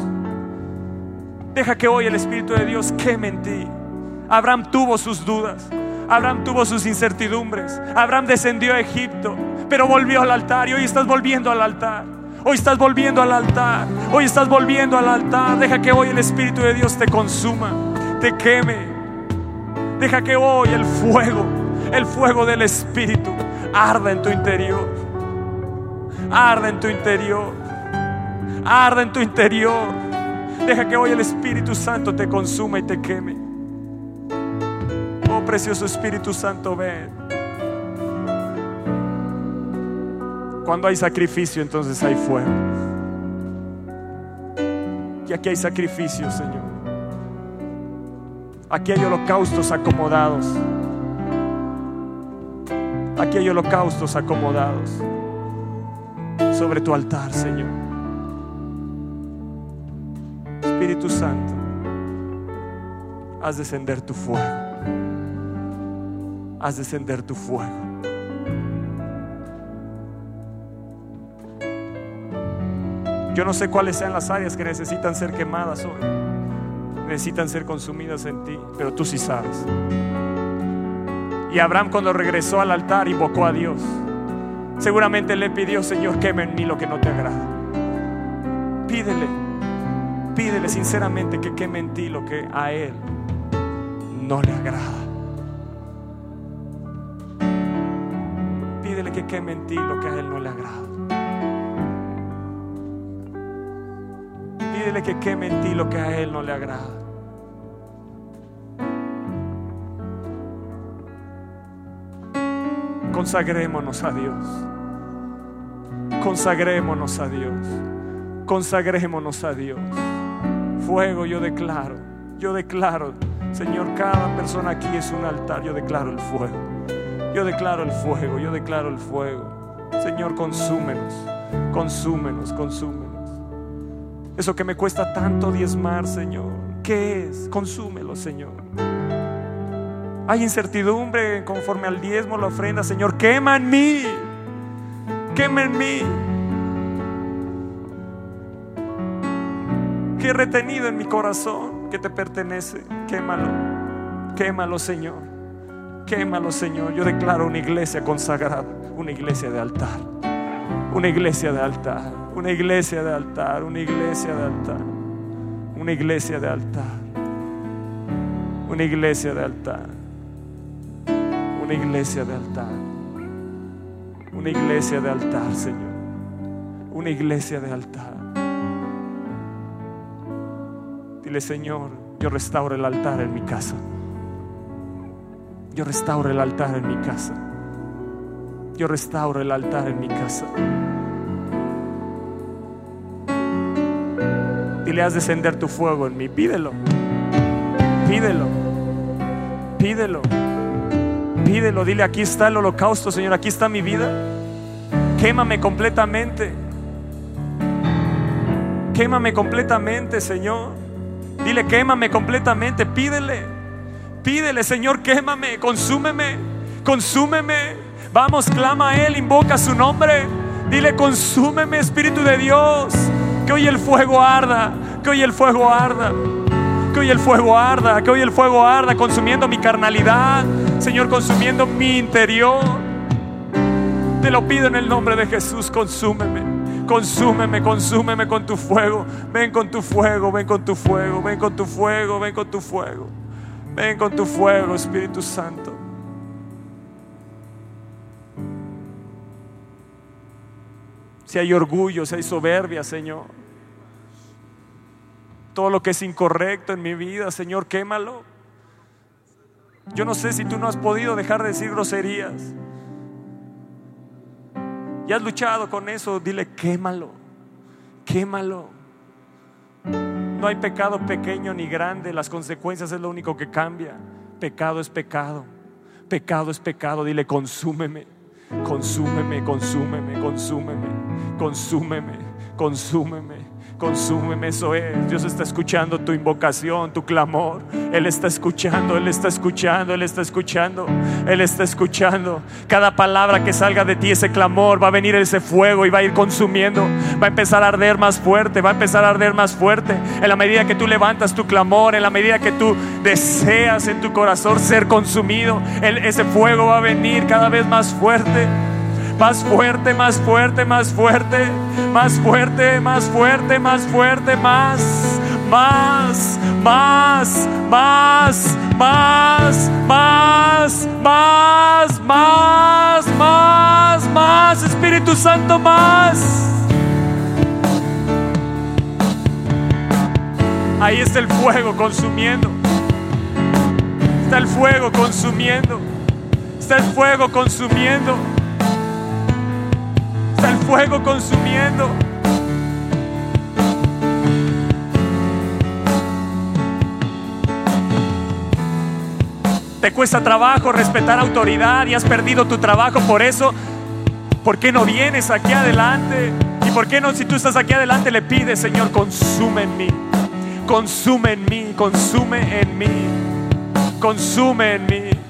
deja que hoy el Espíritu de Dios queme en ti. Abraham tuvo sus dudas, Abraham tuvo sus incertidumbres, Abraham descendió a Egipto, pero volvió al altar y hoy estás volviendo al altar. Hoy estás volviendo al altar, hoy estás volviendo al altar. Deja que hoy el Espíritu de Dios te consuma, te queme. Deja que hoy el fuego, el fuego del Espíritu arda en tu interior arda en tu interior. Arda en tu interior. Deja que hoy el Espíritu Santo te consuma y te queme. Oh precioso Espíritu Santo, ven. Cuando hay sacrificio, entonces hay fuego. Y aquí hay sacrificio, Señor. Aquí hay holocaustos acomodados. Aquí hay holocaustos acomodados sobre tu altar, Señor. Espíritu Santo, haz descender tu fuego. Haz descender tu fuego. Yo no sé cuáles sean las áreas que necesitan ser quemadas hoy. Necesitan ser consumidas en ti, pero tú sí sabes. Y Abraham cuando regresó al altar invocó a Dios. Seguramente le pidió, Señor, queme en mí lo que no te agrada. Pídele, pídele sinceramente que queme en ti lo que a Él no le agrada. Pídele que queme en ti lo que a Él no le agrada. Pídele que queme en ti lo que a Él no le agrada. Consagrémonos a Dios. Consagrémonos a Dios. Consagrémonos a Dios. Fuego yo declaro. Yo declaro, Señor, cada persona aquí es un altar. Yo declaro el fuego. Yo declaro el fuego. Yo declaro el fuego. Señor, consúmenos. Consúmenos, consúmenos. Eso que me cuesta tanto diezmar, Señor. ¿Qué es? Consúmelo, Señor. Hay incertidumbre conforme al diezmo, la ofrenda. Señor, quema en mí. Quema en mí. Que he retenido en mi corazón que te pertenece. Quémalo. Quémalo, Señor. Quémalo, Señor. Yo declaro una iglesia consagrada. Una iglesia de altar. Una iglesia de altar. Una iglesia de altar. Una iglesia de altar. Una iglesia de altar. Una iglesia de altar una iglesia de altar. Una iglesia de altar, Señor. Una iglesia de altar. Dile, Señor, yo restauro el altar en mi casa. Yo restauro el altar en mi casa. Yo restauro el altar en mi casa. Dile, haz descender tu fuego en mí. Pídelo. Pídelo. Pídelo. Pídelo, dile, aquí está el holocausto, Señor, aquí está mi vida. Quémame completamente. Quémame completamente, Señor. Dile, quémame completamente. Pídele. Pídele, Señor, quémame, consúmeme, consúmeme. Vamos, clama a Él, invoca su nombre. Dile, consúmeme, Espíritu de Dios. Que hoy el fuego arda, que hoy el fuego arda. Que hoy el fuego arda, que hoy el fuego arda, consumiendo mi carnalidad, Señor, consumiendo mi interior. Te lo pido en el nombre de Jesús, consúmeme, consúmeme, consúmeme con tu fuego. Ven con tu fuego, ven con tu fuego, ven con tu fuego, ven con tu fuego. Ven con tu fuego, Espíritu Santo. si hay orgullo, si hay soberbia, Señor. Todo lo que es incorrecto en mi vida, Señor, quémalo. Yo no sé si tú no has podido dejar de decir groserías. Y has luchado con eso, dile, quémalo, quémalo. No hay pecado pequeño ni grande, las consecuencias es lo único que cambia. Pecado es pecado, pecado es pecado, dile, consúmeme, consúmeme, consúmeme, consúmeme, consúmeme, consúmeme. Consúmeme, eso es. Dios está escuchando tu invocación, tu clamor. Él está escuchando, Él está escuchando, Él está escuchando, Él está escuchando. Cada palabra que salga de ti, ese clamor, va a venir ese fuego y va a ir consumiendo. Va a empezar a arder más fuerte, va a empezar a arder más fuerte. En la medida que tú levantas tu clamor, en la medida que tú deseas en tu corazón ser consumido, ese fuego va a venir cada vez más fuerte. Más fuerte, más fuerte, más fuerte, más fuerte, más fuerte, más fuerte, más, más, más, más, más, más, más, más, más, más, Espíritu Santo, más. Ahí está el fuego consumiendo. Está el fuego consumiendo. Está el fuego consumiendo el fuego consumiendo. Te cuesta trabajo respetar autoridad y has perdido tu trabajo por eso. ¿Por qué no vienes aquí adelante? ¿Y por qué no, si tú estás aquí adelante, le pides, Señor, consume en mí? Consume en mí, consume en mí, consume en mí.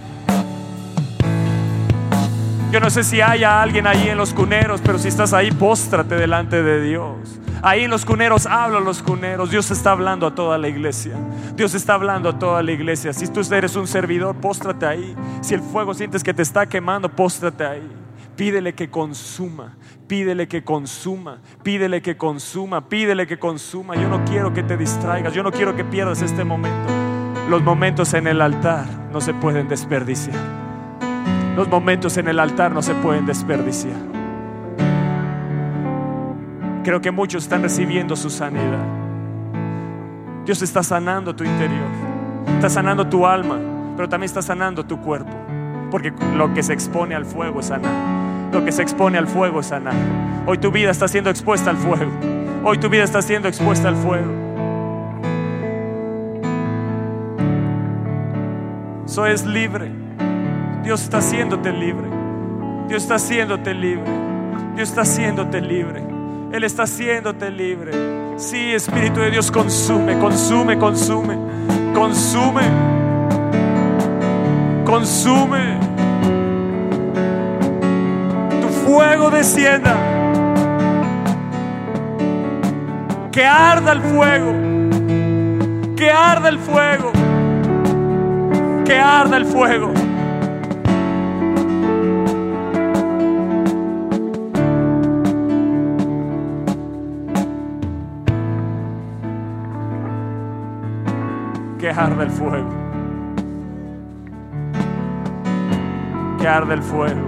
Yo no sé si haya alguien ahí en los cuneros, pero si estás ahí, póstrate delante de Dios. Ahí en los cuneros, habla a los cuneros. Dios está hablando a toda la iglesia. Dios está hablando a toda la iglesia. Si tú eres un servidor, póstrate ahí. Si el fuego sientes que te está quemando, póstrate ahí. Pídele que consuma, pídele que consuma, pídele que consuma, pídele que consuma. Yo no quiero que te distraigas, yo no quiero que pierdas este momento. Los momentos en el altar no se pueden desperdiciar. Los momentos en el altar no se pueden desperdiciar. Creo que muchos están recibiendo su sanidad. Dios está sanando tu interior, está sanando tu alma, pero también está sanando tu cuerpo. Porque lo que se expone al fuego es sanar. Lo que se expone al fuego es sanar. Hoy tu vida está siendo expuesta al fuego. Hoy tu vida está siendo expuesta al fuego. Eso es libre. Dios está haciéndote libre. Dios está haciéndote libre. Dios está haciéndote libre. Él está haciéndote libre. Sí, Espíritu de Dios, consume, consume, consume, consume, consume. Tu fuego descienda. Que arda el fuego. Que arda el fuego. Que arda el fuego. Arde el fuego. Que arde el fuego.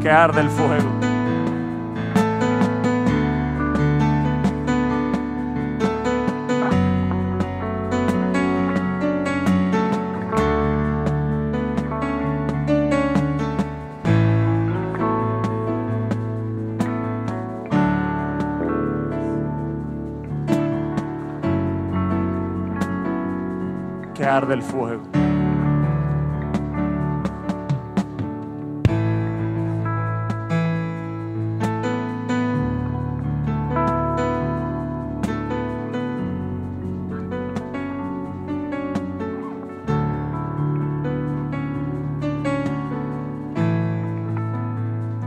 Que arde el fuego. Fuego.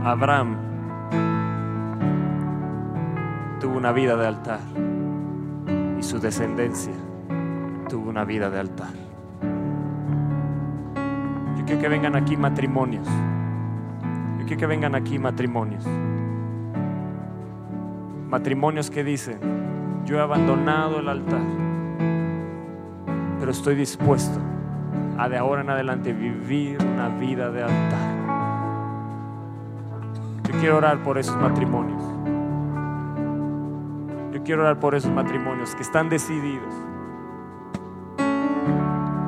Abraham tuvo una vida de altar y su descendencia tuvo una vida de altar. Quiero que vengan aquí matrimonios. Yo quiero que vengan aquí matrimonios. Matrimonios que dicen, yo he abandonado el altar, pero estoy dispuesto a de ahora en adelante vivir una vida de altar. Yo quiero orar por esos matrimonios. Yo quiero orar por esos matrimonios que están decididos.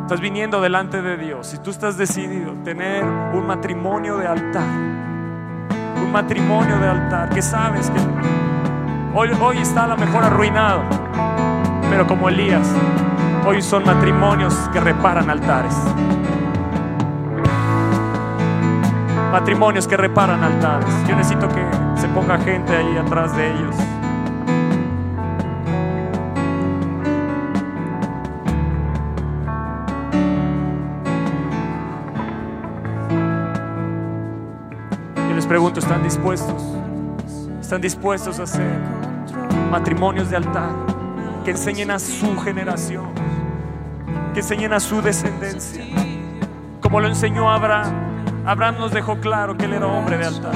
Estás viniendo delante de Dios y tú estás decidido tener un matrimonio de altar. Un matrimonio de altar que sabes que hoy, hoy está a lo mejor arruinado, pero como Elías, hoy son matrimonios que reparan altares. Matrimonios que reparan altares. Yo necesito que se ponga gente ahí atrás de ellos. Pregunto, ¿están dispuestos? ¿Están dispuestos a hacer matrimonios de altar que enseñen a su generación, que enseñen a su descendencia? Como lo enseñó Abraham. Abraham nos dejó claro que él era hombre de altar.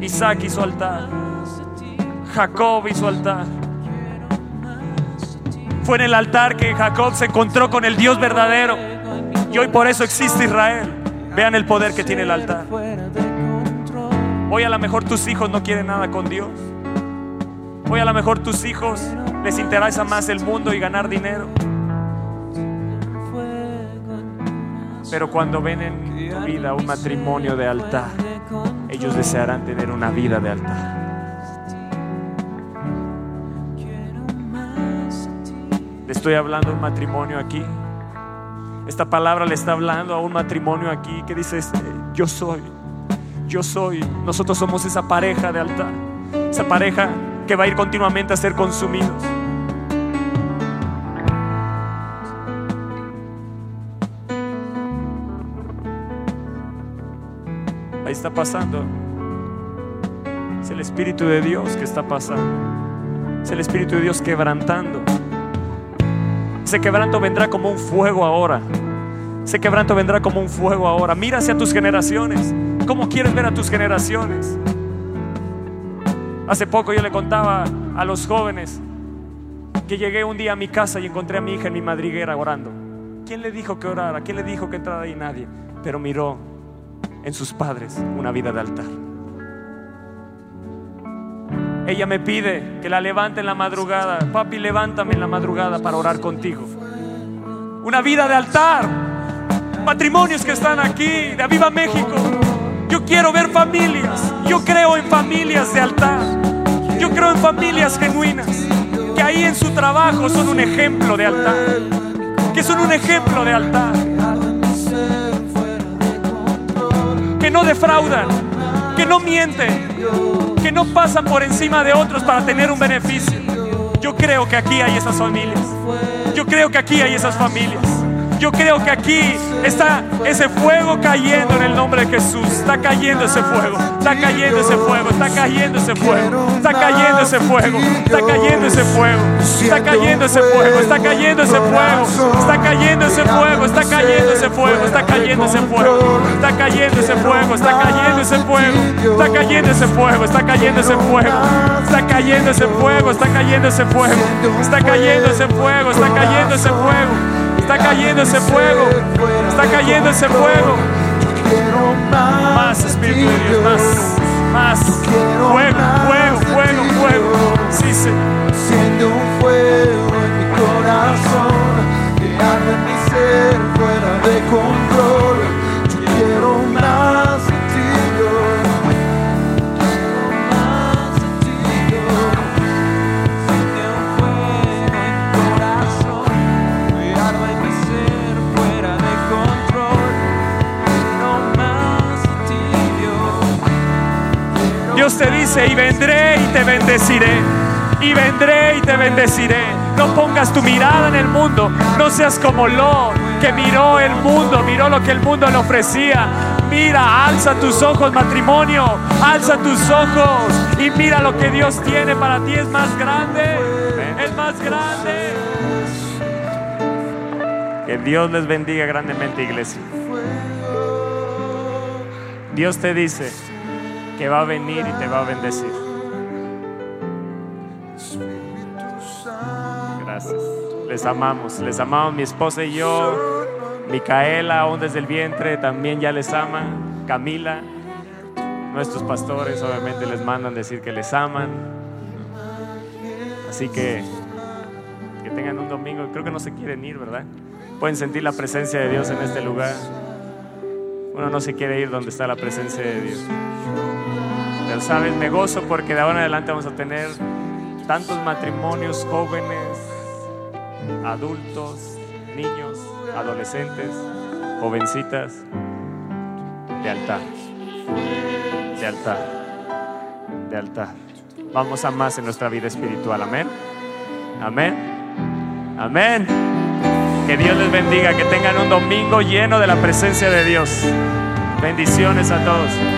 Isaac hizo altar. Jacob hizo altar. Fue en el altar que Jacob se encontró con el Dios verdadero. Y hoy por eso existe Israel. Vean el poder que tiene el altar. Hoy a lo mejor tus hijos no quieren nada con Dios. Hoy a lo mejor tus hijos les interesa más el mundo y ganar dinero. Pero cuando ven en tu vida un matrimonio de altar, ellos desearán tener una vida de altar. Le estoy hablando a un matrimonio aquí. Esta palabra le está hablando a un matrimonio aquí que dice, este, yo soy, yo soy, nosotros somos esa pareja de altar, esa pareja que va a ir continuamente a ser consumidos. Ahí está pasando. Es el Espíritu de Dios que está pasando. Es el Espíritu de Dios quebrantando. Ese quebranto vendrá como un fuego ahora. Ese quebranto vendrá como un fuego ahora. Mira hacia tus generaciones. ¿Cómo quieres ver a tus generaciones? Hace poco yo le contaba a los jóvenes que llegué un día a mi casa y encontré a mi hija en mi madriguera orando. ¿Quién le dijo que orara? ¿Quién le dijo que entrara ahí? Nadie. Pero miró en sus padres una vida de altar. Ella me pide que la levante en la madrugada. Papi, levántame en la madrugada para orar contigo. Una vida de altar. Matrimonios que están aquí, de Aviva México. Yo quiero ver familias. Yo creo en familias de altar. Yo creo en familias genuinas. Que ahí en su trabajo son un ejemplo de altar. Que son un ejemplo de altar. Que no defraudan. Que no mienten. No pasan por encima de otros para tener un beneficio. Yo creo que aquí hay esas familias. Yo creo que aquí hay esas familias. Yo creo que aquí está ese fuego cayendo en el nombre de Jesús. Está cayendo ese fuego. Está cayendo ese fuego. Está cayendo ese fuego. Está cayendo ese fuego. Está cayendo ese fuego. Está cayendo ese fuego. Está cayendo ese fuego. Está cayendo ese fuego. Está cayendo ese fuego. Está cayendo ese fuego. Está cayendo ese fuego. Está cayendo ese fuego. Está cayendo ese fuego. Está cayendo ese fuego. Está cayendo ese fuego. Está cayendo ese fuego. Está cayendo ese fuego. Está cayendo ese fuego. Está cayendo ese fuego. Está cayendo ese fuego. Vendré y te bendeciré. Y vendré y te bendeciré. No pongas tu mirada en el mundo. No seas como Lot, que miró el mundo, miró lo que el mundo le ofrecía. Mira, alza tus ojos, matrimonio. Alza tus ojos y mira lo que Dios tiene para ti. Es más grande. Es más grande. Que Dios les bendiga grandemente, iglesia. Dios te dice que va a venir y te va a bendecir. Gracias. Les amamos, les amamos mi esposa y yo. Micaela, aún desde el vientre, también ya les ama. Camila, nuestros pastores obviamente les mandan decir que les aman. Así que que tengan un domingo. Creo que no se quieren ir, ¿verdad? Pueden sentir la presencia de Dios en este lugar. Uno no se quiere ir donde está la presencia de Dios. Sabes, me gozo porque de ahora en adelante vamos a tener tantos matrimonios jóvenes, adultos, niños, adolescentes, jovencitas, de altar, de altar, de altar. Vamos a más en nuestra vida espiritual, amén. Amén. Amén. Que Dios les bendiga, que tengan un domingo lleno de la presencia de Dios. Bendiciones a todos.